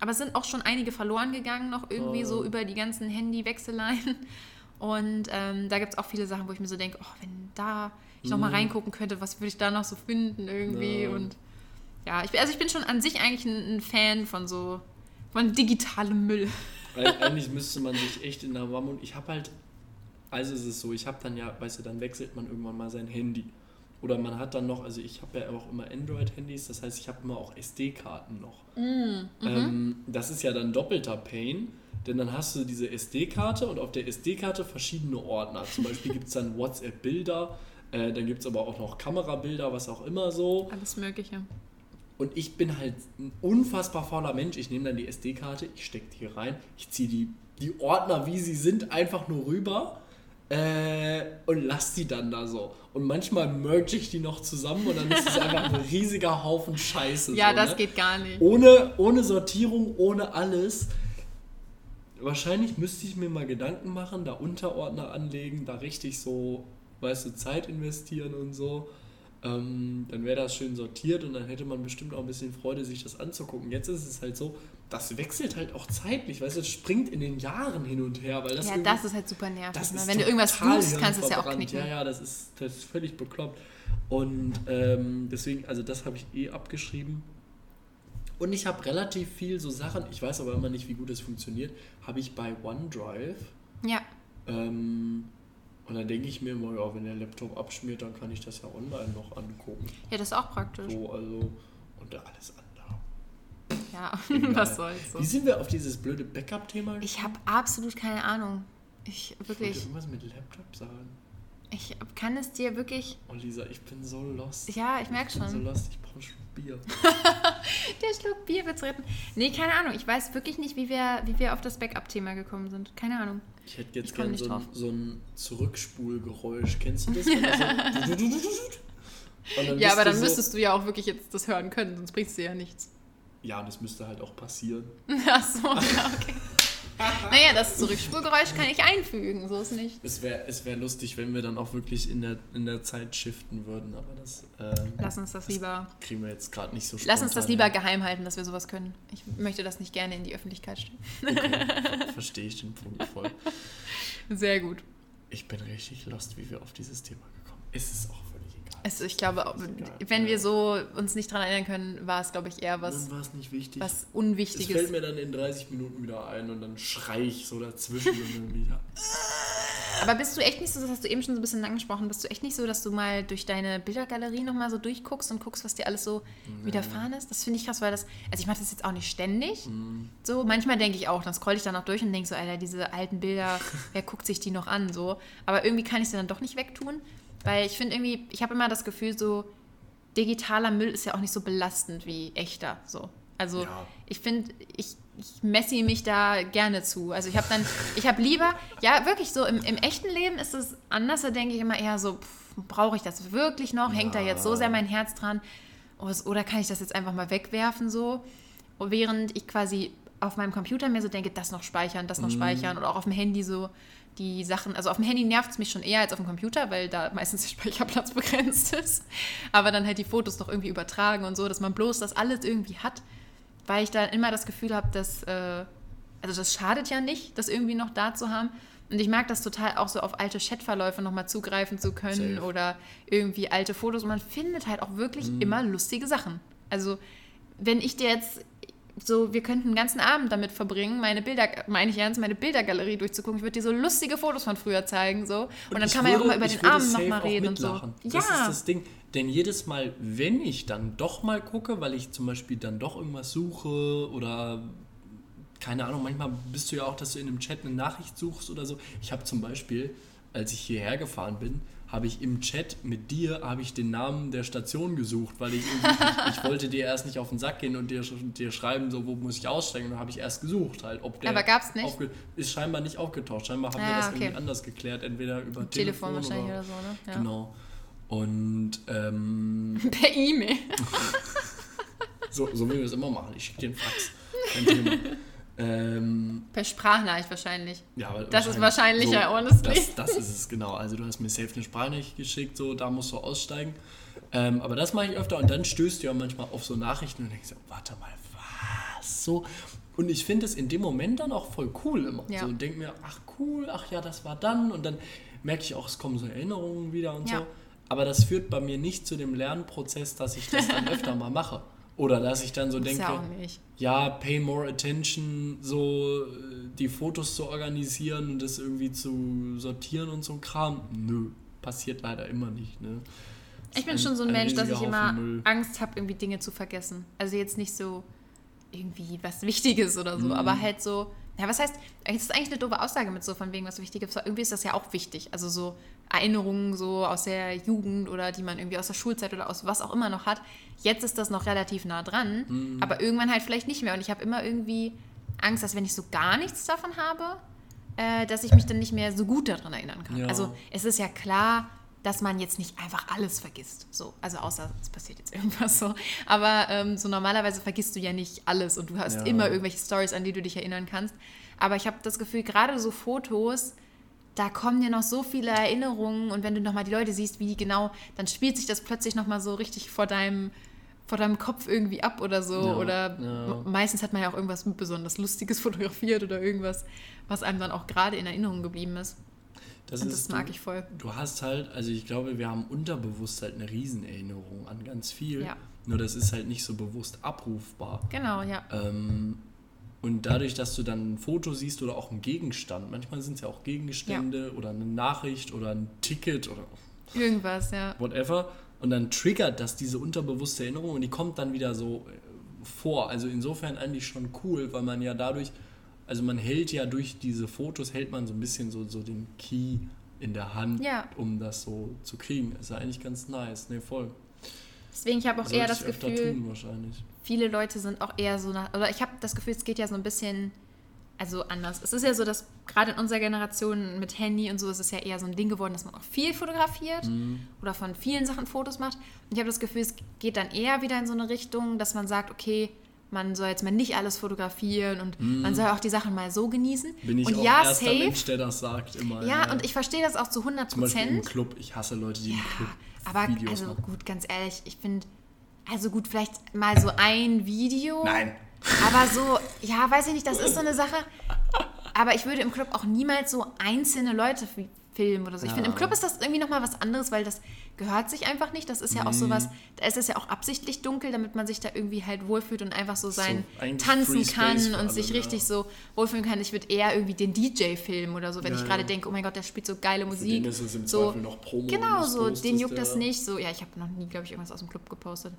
Speaker 2: aber es sind auch schon einige verloren gegangen, noch irgendwie
Speaker 1: Oh.
Speaker 2: so über die ganzen Handywechseleien. [LAUGHS] Und ähm, da gibt es auch viele Sachen, wo ich mir so denke, oh, wenn da ich noch mal reingucken könnte, was würde ich da noch so finden irgendwie.
Speaker 1: Ja.
Speaker 2: Und ja, ich, bin- also ich bin schon an sich eigentlich ein, ein Fan von so von digitalem Müll.
Speaker 1: Eig- Eigentlich müsste man sich echt in der Mammut. Ich habe halt, also ist es so, ich habe dann ja, weißt du, dann wechselt man irgendwann mal sein Handy. Oder man hat dann noch, also ich habe ja auch immer Android-Handys, das heißt, ich habe immer auch SD-Karten noch. Ähm, das ist ja dann doppelter Pain, denn dann hast du diese SD-Karte und auf der SD-Karte verschiedene Ordner. Zum Beispiel gibt es dann WhatsApp-Bilder, äh, dann gibt es aber auch noch Kamerabilder, was auch immer so.
Speaker 2: Alles Mögliche.
Speaker 1: Und ich bin halt ein unfassbar fauler Mensch. Ich nehme dann die SD-Karte, ich stecke die hier rein, ich ziehe die, die Ordner, wie sie sind, einfach nur rüber äh, und lasse die dann da so. Und manchmal merge ich die noch zusammen und dann ist es einfach ein [LAUGHS] riesiger Haufen Scheiße.
Speaker 2: Ja,
Speaker 1: so,
Speaker 2: das
Speaker 1: ne?
Speaker 2: geht gar nicht.
Speaker 1: Ohne, ohne Sortierung, ohne alles. Wahrscheinlich müsste ich mir mal Gedanken machen, da Unterordner anlegen, da richtig so, weißt du, Zeit investieren und so. Ähm, dann wäre das schön sortiert und dann hätte man bestimmt auch ein bisschen Freude, sich das anzugucken. Jetzt ist es halt so, das wechselt halt auch zeitlich, weißt du, es springt in den Jahren hin und her, weil das
Speaker 2: ja, das ist halt super nervig.
Speaker 1: das
Speaker 2: Ne? Wenn du irgendwas buchst, kannst du es ja auch knicken.
Speaker 1: Ja, ja, das ist, das ist völlig bekloppt. Und ähm, deswegen, also das habe ich eh abgeschrieben. Und ich habe relativ viel so Sachen, ich weiß aber immer nicht, wie gut es funktioniert, habe ich bei OneDrive.
Speaker 2: Ja,
Speaker 1: Ähm, und dann denke ich mir immer, ja, wenn der Laptop abschmiert, dann kann ich das ja online noch angucken.
Speaker 2: ja, das ist auch praktisch.
Speaker 1: So, also, und da alles andere.
Speaker 2: Ja, [LAUGHS]
Speaker 1: Egal.
Speaker 2: was soll's. So.
Speaker 1: Wie sind wir auf dieses blöde Backup-Thema gekommen?
Speaker 2: Ich habe absolut keine Ahnung. Ich
Speaker 1: Ich
Speaker 2: wirklich,
Speaker 1: irgendwas mit Laptop sagen.
Speaker 2: Ich kann es dir wirklich.
Speaker 1: Oh Lisa, ich bin so lost.
Speaker 2: Ja, ich merke
Speaker 1: Ich bin so
Speaker 2: schon.
Speaker 1: lost, ich brauche Schluck Bier. [LAUGHS]
Speaker 2: Der Schluck Bier wird's retten. Nee, keine Ahnung. Ich weiß wirklich nicht, wie wir, wie wir auf das Backup-Thema gekommen sind. Keine Ahnung.
Speaker 1: Ich hätte jetzt gerne so, so ein Zurückspulgeräusch. Kennst du das? So [LAUGHS]
Speaker 2: Ja, aber dann
Speaker 1: so,
Speaker 2: müsstest du ja auch wirklich jetzt das hören können, sonst bringst du ja nichts.
Speaker 1: Ja, das müsste halt auch passieren. [LAUGHS]
Speaker 2: Ach so, ja, okay. [LAUGHS] naja, das Zurückspulgeräusch kann ich einfügen, so ist nicht.
Speaker 1: Es wäre es wär lustig, wenn wir dann auch wirklich in der, in der Zeit shiften würden, aber das ähm,
Speaker 2: Lass uns das lieber.
Speaker 1: kriegen wir jetzt gerade nicht so
Speaker 2: Lass uns das
Speaker 1: spontan
Speaker 2: lieber
Speaker 1: hin.
Speaker 2: geheim halten, dass wir sowas können. Ich möchte das nicht gerne in die Öffentlichkeit stellen.
Speaker 1: Okay, [LAUGHS] verstehe ich den Punkt voll.
Speaker 2: Sehr gut.
Speaker 1: Ich bin richtig lost, wie wir auf dieses Thema gekommen sind. Es ist auch völlig egal.
Speaker 2: Also ich glaube, wenn wir so uns nicht dran erinnern können, war es, glaube ich, eher was,
Speaker 1: Dann war es nicht wichtig.
Speaker 2: was
Speaker 1: es fällt
Speaker 2: Unwichtiges.
Speaker 1: mir dann in 30 Minuten wieder ein und dann schrei ich so dazwischen und dann wieder. [LAUGHS]
Speaker 2: Aber bist du echt nicht so, das hast du eben schon so ein bisschen angesprochen, bist du echt nicht so, dass du mal durch deine Bildergalerie nochmal so durchguckst und guckst, was dir alles so widerfahren ist? Das finde ich krass, weil das, also ich mache das jetzt auch nicht ständig.
Speaker 1: Mhm.
Speaker 2: So, manchmal denke ich auch, dann scroll ich da noch durch und denke so, Alter, diese alten Bilder, [LAUGHS] wer guckt sich die noch an? So. Aber irgendwie kann ich sie dann doch nicht wegtun, weil ich finde irgendwie, ich habe immer das Gefühl, so digitaler Müll ist ja auch nicht so belastend wie echter. So. Also
Speaker 1: Ja.
Speaker 2: ich finde, ich, ich messe mich da gerne zu. Also ich habe dann, ich habe lieber, ja wirklich so, im, im echten Leben ist es anders, da denke ich immer eher so, brauche ich das wirklich noch? Hängt da jetzt so sehr mein Herz dran? Oder- Oder kann ich das jetzt einfach mal wegwerfen so? Und während ich quasi auf meinem Computer mir so denke, das noch speichern, das noch speichern oder auch auf dem Handy so die Sachen, also auf dem Handy nervt es mich schon eher als auf dem Computer, weil da meistens der Speicherplatz [LAUGHS] begrenzt ist. Aber dann halt die Fotos noch irgendwie übertragen und so, dass man bloß das alles irgendwie hat, weil ich da immer das Gefühl habe, dass, äh, also das schadet ja nicht, das irgendwie noch da zu haben. Und ich mag das total auch so auf alte Chatverläufe nochmal zugreifen zu können
Speaker 1: Safe.
Speaker 2: oder irgendwie alte Fotos. Und man findet halt auch wirklich immer lustige Sachen. Also wenn ich dir jetzt so, wir könnten einen ganzen Abend damit verbringen, meine Bilder, meine ich ernst, meine Bildergalerie durchzugucken. Ich würde dir so lustige Fotos von früher zeigen, so. Und, dann
Speaker 1: ich
Speaker 2: kann man ja auch
Speaker 1: würde-
Speaker 2: mal über den
Speaker 1: würde
Speaker 2: Abend nochmal reden und so.
Speaker 1: mitlachen.
Speaker 2: Ja,
Speaker 1: Das ist das Ding. Denn jedes Mal, wenn ich dann doch mal gucke, weil ich zum Beispiel dann doch irgendwas suche oder keine Ahnung, manchmal bist du ja auch, dass du in einem Chat eine Nachricht suchst oder so. Ich habe zum Beispiel, als ich hierher gefahren bin, habe ich im Chat mit dir habe ich den Namen der Station gesucht, weil ich, ich, ich [LAUGHS] wollte dir erst nicht auf den Sack gehen und dir, dir schreiben, so wo muss ich aussteigen. Und dann habe ich erst gesucht, halt, ob der
Speaker 2: Aber gab's nicht?
Speaker 1: ist scheinbar nicht aufgetaucht. Scheinbar haben wir
Speaker 2: Ah,
Speaker 1: das
Speaker 2: okay.
Speaker 1: irgendwie anders geklärt, entweder über
Speaker 2: Telefon
Speaker 1: Telefon,
Speaker 2: wahrscheinlich
Speaker 1: oder,
Speaker 2: oder so, ne? Ja.
Speaker 1: Genau. Und ähm, [LAUGHS]
Speaker 2: Per E-Mail. [LAUGHS]
Speaker 1: so, so wie wir es immer machen. Ich schicke dir einen Fax. Kein Thema. Ähm,
Speaker 2: Per Sprachnachricht wahrscheinlich.
Speaker 1: ja,
Speaker 2: Das ist wahrscheinlicher, honestly.
Speaker 1: Das, das ist es, genau. Also du hast mir safe eine Sprachnachricht geschickt, so, da musst du aussteigen. Ähm, aber das mache ich öfter und dann stößt du ja manchmal auf so Nachrichten und denkst, so, warte mal, was? So. Und ich finde es in dem Moment dann auch voll cool immer.
Speaker 2: Ja.
Speaker 1: So, und denke mir, ach cool, ach ja, das war dann. Und dann merke ich auch, es kommen so Erinnerungen wieder und
Speaker 2: Ja.
Speaker 1: so. Aber das führt bei mir nicht zu dem Lernprozess, dass ich das dann [LAUGHS] öfter mal mache. Oder dass ich dann so
Speaker 2: Ist
Speaker 1: denke,
Speaker 2: ja auch nicht.
Speaker 1: Ja, pay more attention, so äh, die Fotos zu organisieren und das irgendwie zu sortieren und so ein Kram. Nö, passiert leider immer nicht. Ne?
Speaker 2: Ich bin
Speaker 1: Ein-
Speaker 2: schon so ein,
Speaker 1: ein
Speaker 2: Mensch, dass ich immer
Speaker 1: Müll.
Speaker 2: Angst habe, irgendwie Dinge zu vergessen. Also jetzt nicht so irgendwie was Wichtiges oder so,
Speaker 1: Mhm.
Speaker 2: aber halt so, ja, was heißt, es ist eigentlich eine doofe Aussage mit so von wegen was Wichtiges, weil irgendwie ist das ja auch wichtig. Also so Erinnerungen so aus der Jugend oder die man irgendwie aus der Schulzeit oder aus was auch immer noch hat. Jetzt ist das noch relativ nah dran,
Speaker 1: Mhm.
Speaker 2: aber irgendwann halt vielleicht nicht mehr. Und ich habe immer irgendwie Angst, dass wenn ich so gar nichts davon habe, äh, dass ich mich dann nicht mehr so gut daran erinnern kann.
Speaker 1: Ja.
Speaker 2: Also es ist ja klar, dass man jetzt nicht einfach alles vergisst. So, also außer es passiert jetzt [LAUGHS] irgendwas so. Aber ähm, so normalerweise vergisst du ja nicht alles und du hast
Speaker 1: Ja.
Speaker 2: immer irgendwelche Stories, an die du dich erinnern kannst. Aber ich habe das Gefühl, gerade so Fotos, da kommen dir noch so viele Erinnerungen und wenn du nochmal die Leute siehst, wie die genau, dann spielt sich das plötzlich nochmal so richtig vor deinem vor deinem Kopf irgendwie ab oder so.
Speaker 1: Ja,
Speaker 2: oder
Speaker 1: ja.
Speaker 2: me- meistens hat man ja auch irgendwas besonders Lustiges [LAUGHS] fotografiert oder irgendwas, was einem dann auch gerade in Erinnerung geblieben ist.
Speaker 1: Das ist,
Speaker 2: das mag
Speaker 1: du,
Speaker 2: ich voll.
Speaker 1: Du hast halt, also ich glaube, wir haben unterbewusst halt eine Riesenerinnerung an ganz viel.
Speaker 2: Ja.
Speaker 1: Nur das ist halt nicht so bewusst abrufbar.
Speaker 2: Genau, ja.
Speaker 1: Ähm, und dadurch, dass du dann ein Foto siehst oder auch einen Gegenstand, manchmal sind es ja auch Gegenstände oder eine Nachricht oder ein Ticket oder
Speaker 2: Irgendwas, ja.
Speaker 1: whatever. Und dann triggert das diese unterbewusste Erinnerung und die kommt dann wieder so äh, vor. Also insofern eigentlich schon cool, weil man ja dadurch, also man hält ja durch diese Fotos, hält man so ein bisschen so, so den Key in der Hand,
Speaker 2: Ja.
Speaker 1: um das so zu kriegen. Ist ja eigentlich ganz nice. Ne, voll.
Speaker 2: Deswegen, ich habe auch
Speaker 1: Sollte
Speaker 2: eher das Gefühl,
Speaker 1: tun wahrscheinlich.
Speaker 2: Viele Leute sind auch eher so nach, oder ich habe das Gefühl, es geht ja so ein bisschen, also anders. Es ist ja so, dass gerade in unserer Generation mit Handy und so ist es ja eher so ein Ding geworden, dass man auch viel fotografiert
Speaker 1: Mhm.
Speaker 2: oder von vielen Sachen Fotos macht. Und ich habe das Gefühl, es geht dann eher wieder in so eine Richtung, dass man sagt, okay, man soll jetzt mal nicht alles fotografieren und man soll auch die Sachen mal so genießen.
Speaker 1: Bin ich
Speaker 2: und
Speaker 1: auch
Speaker 2: ja,
Speaker 1: erster
Speaker 2: safe.
Speaker 1: Mensch, der das sagt immer.
Speaker 2: Ja, und ich verstehe das auch zu 100
Speaker 1: Zum Beispiel im
Speaker 2: Prozent.
Speaker 1: Club. Ich hasse Leute, die im Club
Speaker 2: Aber
Speaker 1: Videos
Speaker 2: also
Speaker 1: machen.
Speaker 2: gut, ganz ehrlich, ich finde, also gut, vielleicht mal so ein Video.
Speaker 1: Nein.
Speaker 2: Aber so, ja, weiß ich nicht, das ist so eine Sache. Aber ich würde im Club auch niemals so einzelne Leute fi- filmen oder so. Ich finde, im
Speaker 1: Ja.
Speaker 2: Club ist das irgendwie nochmal was anderes, weil das gehört sich einfach nicht. Das ist ja auch sowas, da ist es ja auch absichtlich dunkel, damit man sich da irgendwie halt wohlfühlt und einfach so sein
Speaker 1: eigentlich
Speaker 2: tanzen kann
Speaker 1: für
Speaker 2: und
Speaker 1: alle,
Speaker 2: sich
Speaker 1: ja.
Speaker 2: richtig so wohlfühlen kann. Ich würde eher irgendwie den DJ filmen oder so, wenn
Speaker 1: Ja,
Speaker 2: ich gerade
Speaker 1: ja.
Speaker 2: denke, oh mein Gott, der spielt so geile
Speaker 1: Für
Speaker 2: Musik.
Speaker 1: den ist es im
Speaker 2: so,
Speaker 1: Zweifel noch Promo.
Speaker 2: Genau, so, den juckt das nicht. So, ja, ich habe noch nie, glaube ich, irgendwas aus dem Club gepostet.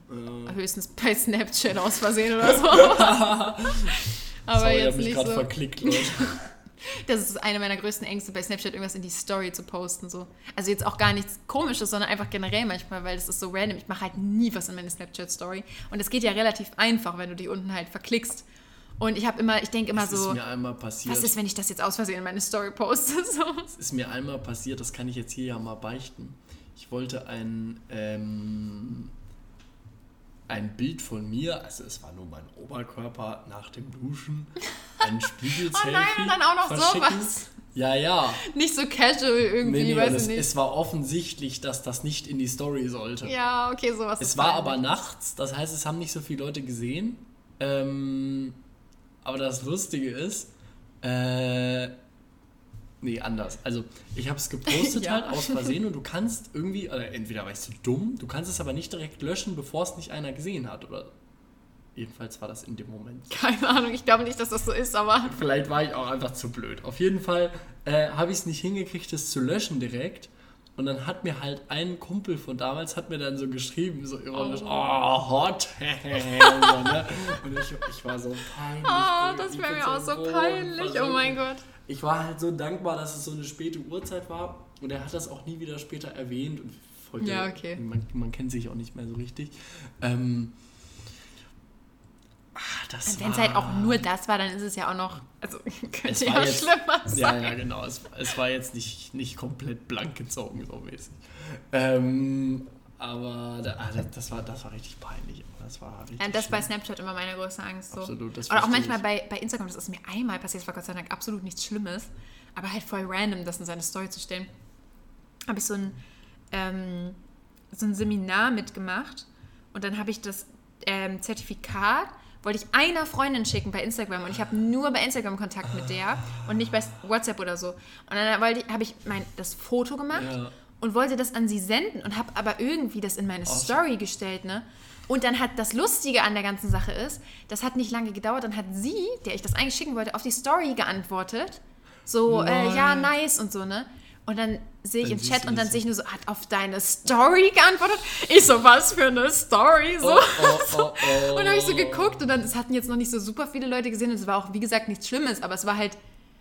Speaker 2: Höchstens bei Snapchat aus Versehen [LAUGHS] oder so. [LAUGHS] Aber
Speaker 1: sorry, ich
Speaker 2: jetzt
Speaker 1: mich
Speaker 2: nicht
Speaker 1: gerade
Speaker 2: so.
Speaker 1: verklickt, Leute. [LAUGHS]
Speaker 2: Das ist eine meiner größten Ängste, bei Snapchat irgendwas in die Story zu posten. So. Also jetzt auch gar nichts Komisches, sondern einfach generell manchmal, weil das ist so random. Ich mache halt nie was in meine Snapchat-Story. Und es geht ja relativ einfach, wenn du die unten halt verklickst. Und ich habe immer, ich denke immer
Speaker 1: Das
Speaker 2: so,
Speaker 1: ist mir einmal passiert.
Speaker 2: was ist, wenn ich das jetzt aus Versehen in meine Story poste? [LAUGHS] So.
Speaker 1: Das ist mir einmal passiert, das kann ich jetzt hier ja mal beichten. Ich wollte ein, ähm, ein Bild von mir, also es war nur mein Oberkörper nach dem Duschen, ein [LAUGHS] Spiegel-Selfie
Speaker 2: Oh nein, und dann auch noch sowas.
Speaker 1: Ja, ja.
Speaker 2: Nicht so casual irgendwie,
Speaker 1: Nee, nee,
Speaker 2: weiß ich nicht.
Speaker 1: es war offensichtlich, dass das nicht in die Story sollte.
Speaker 2: ja, okay, sowas.
Speaker 1: Es war aber nachts, das heißt, es haben nicht so viele Leute gesehen. Ähm, aber das Lustige ist, äh, nee, anders. Also, ich habe es gepostet [LAUGHS]
Speaker 2: Ja.
Speaker 1: halt aus Versehen und du kannst irgendwie, oder entweder warst du dumm, du kannst es aber nicht direkt löschen, bevor es nicht einer gesehen hat. Oder jedenfalls war das in dem Moment.
Speaker 2: Keine Ahnung, ich glaube nicht, dass das so ist, aber
Speaker 1: Vielleicht war ich auch einfach zu blöd. Auf jeden Fall äh, habe ich es nicht hingekriegt, das zu löschen direkt. Und dann hat mir halt ein Kumpel von damals hat mir dann so geschrieben, so ironisch, oh, hot. so, ne? Und ich, ich war so peinlich.
Speaker 2: oh, das wäre mir auch so peinlich. Oh mein Gott.
Speaker 1: Ich war halt so dankbar, dass es so eine späte Uhrzeit war. und er hat das auch nie wieder später erwähnt. Und heute,
Speaker 2: Ja, okay.
Speaker 1: man, man kennt sich auch nicht mehr so richtig. Ähm, ah, das
Speaker 2: Wenn es
Speaker 1: war-
Speaker 2: halt auch nur das war, dann ist es ja auch noch, also [LAUGHS] könnte ja
Speaker 1: jetzt-
Speaker 2: schlimmer
Speaker 1: Ja,
Speaker 2: sein.
Speaker 1: ja, genau. Es, es war jetzt nicht, nicht komplett blank gezogen, so mäßig. Ähm, aber da, ah, das, das, war, das war richtig peinlich. Das war richtig
Speaker 2: Ja, das ist bei
Speaker 1: schlimm.
Speaker 2: Snapchat immer meine größte Angst. So.
Speaker 1: Absolut, das
Speaker 2: Oder auch manchmal
Speaker 1: ich.
Speaker 2: bei, bei Instagram, das ist mir einmal passiert, das war Gott sei Dank absolut nichts Schlimmes, aber halt voll random, das in seine Story zu stellen. Habe ich so ein, ähm, so ein Seminar mitgemacht und dann habe ich das ähm, Zertifikat, wollte ich einer Freundin schicken bei Instagram und ich habe nur bei Instagram Kontakt mit der und nicht bei WhatsApp oder so. Und dann habe ich mein, das Foto gemacht
Speaker 1: Ja.
Speaker 2: und wollte das an sie senden und habe aber irgendwie das in meine Story gestellt, ne? Und dann hat das Lustige an der ganzen Sache ist, das hat nicht lange gedauert, dann hat sie, der ich das eigentlich schicken wollte, auf die Story geantwortet. So, äh, ja, nice und so, ne? Und dann sehe ich
Speaker 1: Dann
Speaker 2: im Chat und dann sehe ich nur so, hat auf deine Story geantwortet. Ich so, was für eine Story? So.
Speaker 1: Oh, oh, [LAUGHS] oh, oh.
Speaker 2: Und dann habe ich so geguckt und dann, es hatten jetzt noch nicht so super viele Leute gesehen und es war auch, wie gesagt, nichts Schlimmes, aber es war halt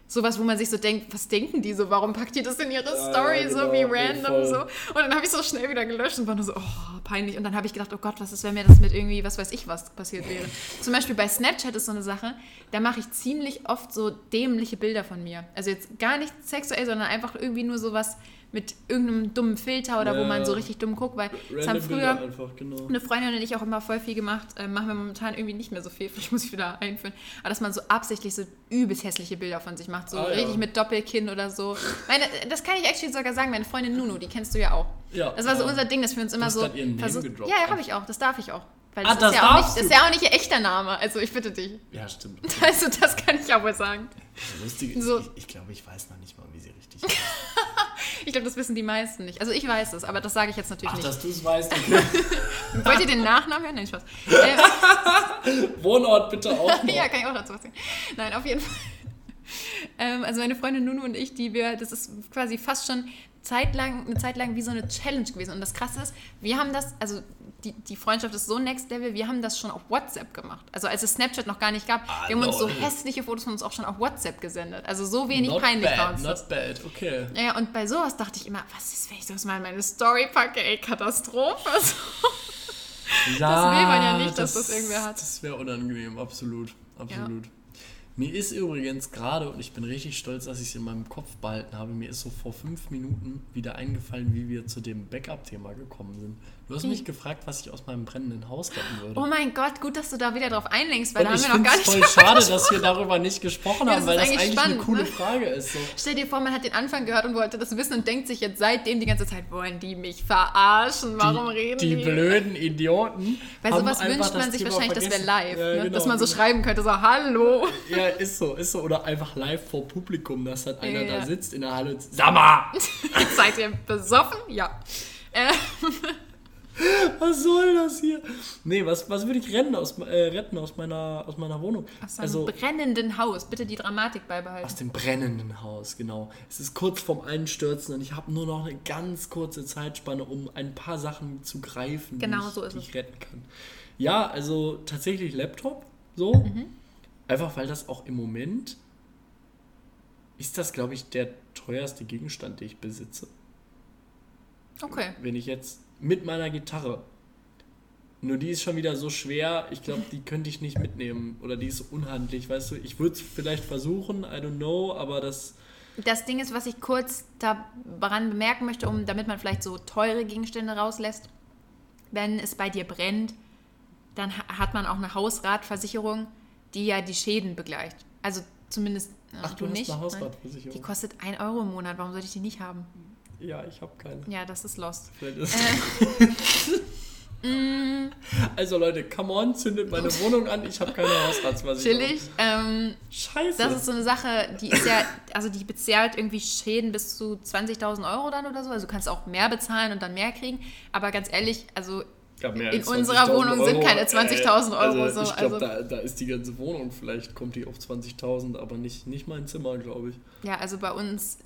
Speaker 2: sowas, wo man sich so denkt, was denken die so, warum packt die das in ihre
Speaker 1: Ja,
Speaker 2: Story
Speaker 1: ja,
Speaker 2: so
Speaker 1: genau,
Speaker 2: wie
Speaker 1: nee,
Speaker 2: random so. Und dann habe ich so schnell wieder gelöscht und war nur so, oh, peinlich. Und dann habe ich gedacht, oh Gott, was ist, wenn mir das mit irgendwie, was weiß ich, was passiert wäre. Zum Beispiel bei Snapchat ist so eine Sache, da mache ich ziemlich oft so dämliche Bilder von mir. Also jetzt gar nicht sexuell, sondern einfach irgendwie nur sowas mit irgendeinem dummen Filter oder wo
Speaker 1: Ja.
Speaker 2: man so richtig dumm guckt, weil es haben früher
Speaker 1: einfach, genau.
Speaker 2: eine Freundin und ich auch immer voll viel gemacht. Ähm, machen wir momentan irgendwie nicht mehr so viel. [LAUGHS] Vielleicht muss ich wieder einführen. Aber dass man so absichtlich so übelst hässliche Bilder von sich macht. So
Speaker 1: Ah, ja.
Speaker 2: richtig mit Doppelkinn oder so. Meine, das kann ich actually sogar sagen. Meine Freundin Nunu, die kennst du ja auch.
Speaker 1: Ja,
Speaker 2: Das war so
Speaker 1: ja.
Speaker 2: unser Ding, dass wir uns immer
Speaker 1: hast
Speaker 2: so.
Speaker 1: grad ihren Namen
Speaker 2: versucht-
Speaker 1: gedroppt.
Speaker 2: ja, ja, habe ich auch. Das darf ich auch. Weil
Speaker 1: Ah,
Speaker 2: das,
Speaker 1: das
Speaker 2: ist, ja auch nicht, das ist ja auch nicht ihr echter Name. Also ich bitte dich.
Speaker 1: Ja, stimmt. [LAUGHS]
Speaker 2: Also das kann ich auch wohl sagen.
Speaker 1: Lustig ist,
Speaker 2: So.
Speaker 1: ich, ich glaube, ich weiß noch nicht mal, wie sie richtig heißt. [LAUGHS]
Speaker 2: Ich glaube, das wissen die meisten nicht. Also ich weiß es, aber das sage ich jetzt natürlich
Speaker 1: Ach,
Speaker 2: nicht.
Speaker 1: dass du es weißt. Okay. [LAUGHS]
Speaker 2: Wollt ihr den Nachnamen hören? Nein, Spaß. [LAUGHS] Äh,
Speaker 1: Wohnort bitte auch [LAUGHS] noch.
Speaker 2: ja, kann ich auch dazu was sagen. Nein, auf jeden Fall. Ähm, also meine Freundin Nunu und ich, die wir, das ist quasi fast schon zeitlang, eine Zeit lang wie so eine Challenge gewesen. Und das Krasse ist, wir haben das, also die, die Freundschaft ist so next level, wir haben das schon auf WhatsApp gemacht. Also als es Snapchat noch gar nicht gab, wir haben uns so hässliche Fotos von uns auch schon auf WhatsApp gesendet. Also so wenig
Speaker 1: Not
Speaker 2: peinlich
Speaker 1: bad,
Speaker 2: war uns das.
Speaker 1: not bad, okay.
Speaker 2: Ja, ja, und bei sowas dachte ich immer, was ist, wenn ich das mal in meine Story packe? Ey, Katastrophe. [LAUGHS]
Speaker 1: Ja,
Speaker 2: will man ja nicht, dass das irgendwer hat.
Speaker 1: Das wäre unangenehm, absolut. Absolut. Mir ist übrigens gerade, und ich bin richtig stolz, dass ich es in meinem Kopf behalten habe, mir ist so vor fünf Minuten wieder eingefallen, wie wir zu dem Backup-Thema gekommen sind. Du hast mich gefragt, was ich aus meinem brennenden Haus retten würde.
Speaker 2: Oh mein Gott, gut, dass du da wieder drauf einlenkst, weil
Speaker 1: und
Speaker 2: da haben wir noch gar
Speaker 1: es
Speaker 2: nicht
Speaker 1: voll schade, dass wir darüber nicht gesprochen
Speaker 2: Ja,
Speaker 1: haben, weil das
Speaker 2: eigentlich
Speaker 1: eigentlich eine
Speaker 2: spannend,
Speaker 1: coole
Speaker 2: ne?
Speaker 1: Frage ist. So.
Speaker 2: Stell dir vor, man hat den Anfang gehört und wollte das wissen und denkt sich jetzt seitdem die ganze Zeit, wollen die mich verarschen? Warum
Speaker 1: die,
Speaker 2: reden
Speaker 1: die
Speaker 2: die?
Speaker 1: blöden Idioten.
Speaker 2: Bei
Speaker 1: haben
Speaker 2: sowas wünscht man sich
Speaker 1: Thema
Speaker 2: wahrscheinlich, das wäre
Speaker 1: vergessen.
Speaker 2: live,
Speaker 1: Ja,
Speaker 2: ne?
Speaker 1: genau,
Speaker 2: dass man so
Speaker 1: genau.
Speaker 2: schreiben könnte, so Hallo.
Speaker 1: Ja, ist so, ist so. Oder einfach live vor Publikum, dass halt einer
Speaker 2: Ja.
Speaker 1: da sitzt in der Halle und sag mal, [LAUGHS]
Speaker 2: Seid ihr besoffen? Ja. Äh, [LAUGHS] [LAUGHS]
Speaker 1: was soll das hier? Nee, was, was würde ich rennen aus, äh, retten aus meiner, aus meiner Wohnung?
Speaker 2: aus einem
Speaker 1: also
Speaker 2: brennenden Haus. Bitte die Dramatik beibehalten.
Speaker 1: aus dem brennenden Haus, genau. Es ist kurz vorm Einstürzen und ich habe nur noch eine ganz kurze Zeitspanne, um ein paar Sachen zu greifen,
Speaker 2: Genau
Speaker 1: die, ich,
Speaker 2: so ist
Speaker 1: die ich retten kann. Ja, also tatsächlich Laptop, so.
Speaker 2: Mhm.
Speaker 1: Einfach weil das auch im Moment ist das, glaube ich, der teuerste Gegenstand, den ich besitze.
Speaker 2: Okay.
Speaker 1: wenn ich jetzt mit meiner Gitarre, nur die ist schon wieder so schwer, ich glaube, die könnte ich nicht mitnehmen oder die ist unhandlich, weißt du, ich würde es vielleicht versuchen, I don't know, aber das,
Speaker 2: Das Ding ist, was ich kurz daran bemerken möchte, um, damit man vielleicht so teure Gegenstände rauslässt. Wenn es bei dir brennt, dann ha- hat man auch eine Hausratversicherung, die ja die Schäden begleicht. Also zumindest äh,
Speaker 1: ach,
Speaker 2: du,
Speaker 1: du,
Speaker 2: nicht.
Speaker 1: eine
Speaker 2: Nein.
Speaker 1: Hausratversicherung.
Speaker 2: Die kostet 1 Euro im Monat. Warum sollte ich die nicht haben?
Speaker 1: Ja, ich habe keine.
Speaker 2: Ja, das ist lost.
Speaker 1: Vielleicht ist [LAUGHS]
Speaker 2: Mm,
Speaker 1: also Leute, come on, zündet meine Wohnung an, ich habe keine Hausratsversicherung.
Speaker 2: chillig. Ähm,
Speaker 1: Scheiße.
Speaker 2: das ist so eine Sache, die ist ja, also die bezahlt irgendwie Schäden bis zu 20.000 Euro dann oder so. Also du kannst auch mehr bezahlen und dann mehr kriegen. Aber ganz ehrlich, also
Speaker 1: Ja,
Speaker 2: in unserer
Speaker 1: 20.000
Speaker 2: Wohnung sind keine 20.000 Euro
Speaker 1: Also,
Speaker 2: so,
Speaker 1: ich glaube,
Speaker 2: also-
Speaker 1: da, da ist die ganze Wohnung, vielleicht kommt die auf 20.000, aber nicht, nicht mein Zimmer, glaube ich.
Speaker 2: Ja, also bei uns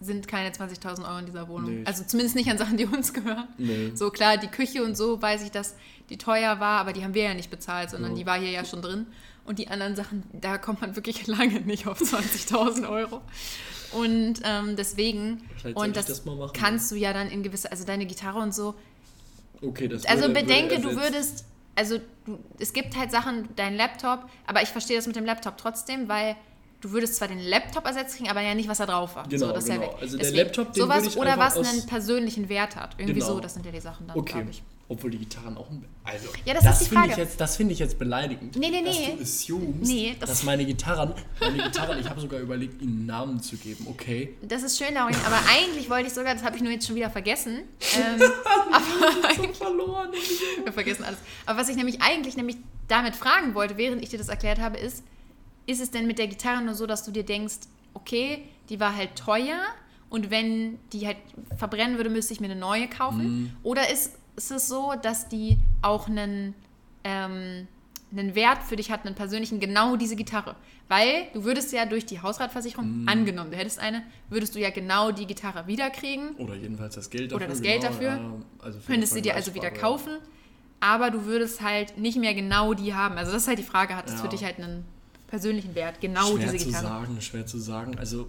Speaker 2: sind keine 20.000 Euro in dieser Wohnung.
Speaker 1: Nee.
Speaker 2: Also zumindest nicht an Sachen, die uns gehören.
Speaker 1: Nee.
Speaker 2: So klar, die Küche und so weiß ich, dass die teuer war, aber die haben wir ja nicht bezahlt, sondern
Speaker 1: Ja.
Speaker 2: die war hier ja schon drin. Und die anderen Sachen, da kommt man wirklich [LAUGHS] lange nicht auf 20.000 Euro. Und ähm, deswegen, und das,
Speaker 1: das
Speaker 2: kannst du ja dann in gewisse, also deine Gitarre und so.
Speaker 1: Okay, das
Speaker 2: Also
Speaker 1: würde-
Speaker 2: bedenke,
Speaker 1: würde
Speaker 2: du würdest, also du, es gibt halt Sachen, dein Laptop, aber ich verstehe das mit dem Laptop trotzdem, weil du würdest zwar den Laptop ersetzt kriegen, aber ja nicht, was da drauf war.
Speaker 1: Genau,
Speaker 2: so, das
Speaker 1: genau. Also der
Speaker 2: Deswegen,
Speaker 1: Laptop, den
Speaker 2: sowas oder was einen persönlichen Wert hat. Irgendwie
Speaker 1: Genau.
Speaker 2: so, das sind ja die Sachen dann,
Speaker 1: Okay.
Speaker 2: glaube ich.
Speaker 1: Obwohl die Gitarren auch. ein- Also,
Speaker 2: Ja, das ist die
Speaker 1: finde ich jetzt, das finde ich jetzt beleidigend.
Speaker 2: Nee, nee,
Speaker 1: Dass
Speaker 2: nee.
Speaker 1: du assumest,
Speaker 2: Nee, das-
Speaker 1: dass meine Gitarren, meine Gitarren, ich habe sogar überlegt, ihnen einen Namen zu geben, okay?
Speaker 2: Das ist schön, Laurin, aber [LAUGHS] eigentlich wollte ich sogar, das habe ich nur jetzt schon wieder vergessen. [LAUGHS] Ähm, aber [LAUGHS]
Speaker 1: verloren.
Speaker 2: wir vergessen alles. Aber was ich nämlich eigentlich nämlich damit fragen wollte, während ich dir das erklärt habe, ist, ist es denn mit der Gitarre nur so, dass du dir denkst, okay, die war halt teuer und wenn die halt verbrennen würde, müsste ich mir eine neue kaufen? Oder ist, ist es so, dass die auch einen, ähm, einen Wert für dich hat, einen persönlichen, genau diese Gitarre? Weil du würdest ja durch die Hausratversicherung, angenommen, du hättest eine, würdest du ja genau die Gitarre wiederkriegen
Speaker 1: Oder jedenfalls das Geld dafür.
Speaker 2: Oder das Geld
Speaker 1: genau,
Speaker 2: dafür.
Speaker 1: Ja, also
Speaker 2: könntest du dir also wieder kaufen, aber du würdest halt nicht mehr genau die haben. Also das ist halt die Frage, hat es
Speaker 1: Ja.
Speaker 2: für dich halt einen persönlichen Wert, genau
Speaker 1: schwer
Speaker 2: diese
Speaker 1: zu
Speaker 2: Gitarre?
Speaker 1: sagen, schwer zu sagen. Also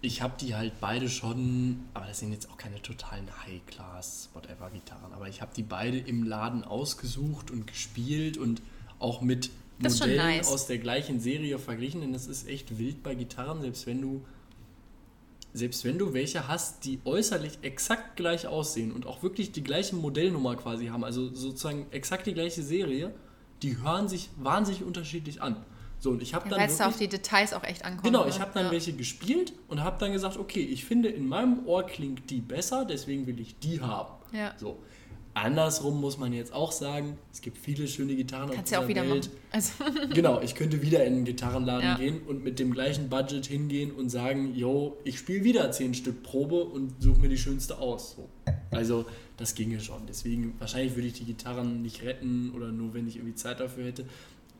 Speaker 1: ich habe die halt beide schon, aber das sind jetzt auch keine totalen High-Class, whatever Gitarren. Aber ich habe die beide im Laden ausgesucht und gespielt und auch mit
Speaker 2: Das
Speaker 1: Modellen
Speaker 2: nice.
Speaker 1: aus der gleichen Serie verglichen. Denn das ist echt wild bei Gitarren, selbst wenn du selbst wenn du welche hast, die äußerlich exakt gleich aussehen und auch wirklich die gleiche Modellnummer quasi haben, also sozusagen exakt die gleiche Serie, die hören sich wahnsinnig unterschiedlich an. So, und ich habe dann
Speaker 2: es da auf
Speaker 1: wirklich,
Speaker 2: die Details auch echt ankommt.
Speaker 1: Genau,
Speaker 2: ne?
Speaker 1: ich habe dann
Speaker 2: ja.
Speaker 1: welche gespielt und habe dann gesagt, okay, ich finde in meinem Ohr klingt die besser, deswegen will ich die haben.
Speaker 2: Ja.
Speaker 1: So. Andersrum muss man jetzt auch sagen, es gibt viele schöne Gitarren
Speaker 2: Kannst
Speaker 1: auf
Speaker 2: ja auch wieder
Speaker 1: dieser Welt.
Speaker 2: machen. Also, [LAUGHS]
Speaker 1: Genau, ich könnte wieder in einen Gitarrenladen
Speaker 2: Ja.
Speaker 1: gehen und mit dem gleichen Budget hingehen und sagen, yo, ich spiele wieder zehn Stück Probe und suche mir die schönste aus. So. Also das ginge schon. Deswegen, wahrscheinlich würde ich die Gitarren nicht retten oder nur, wenn ich irgendwie Zeit dafür hätte.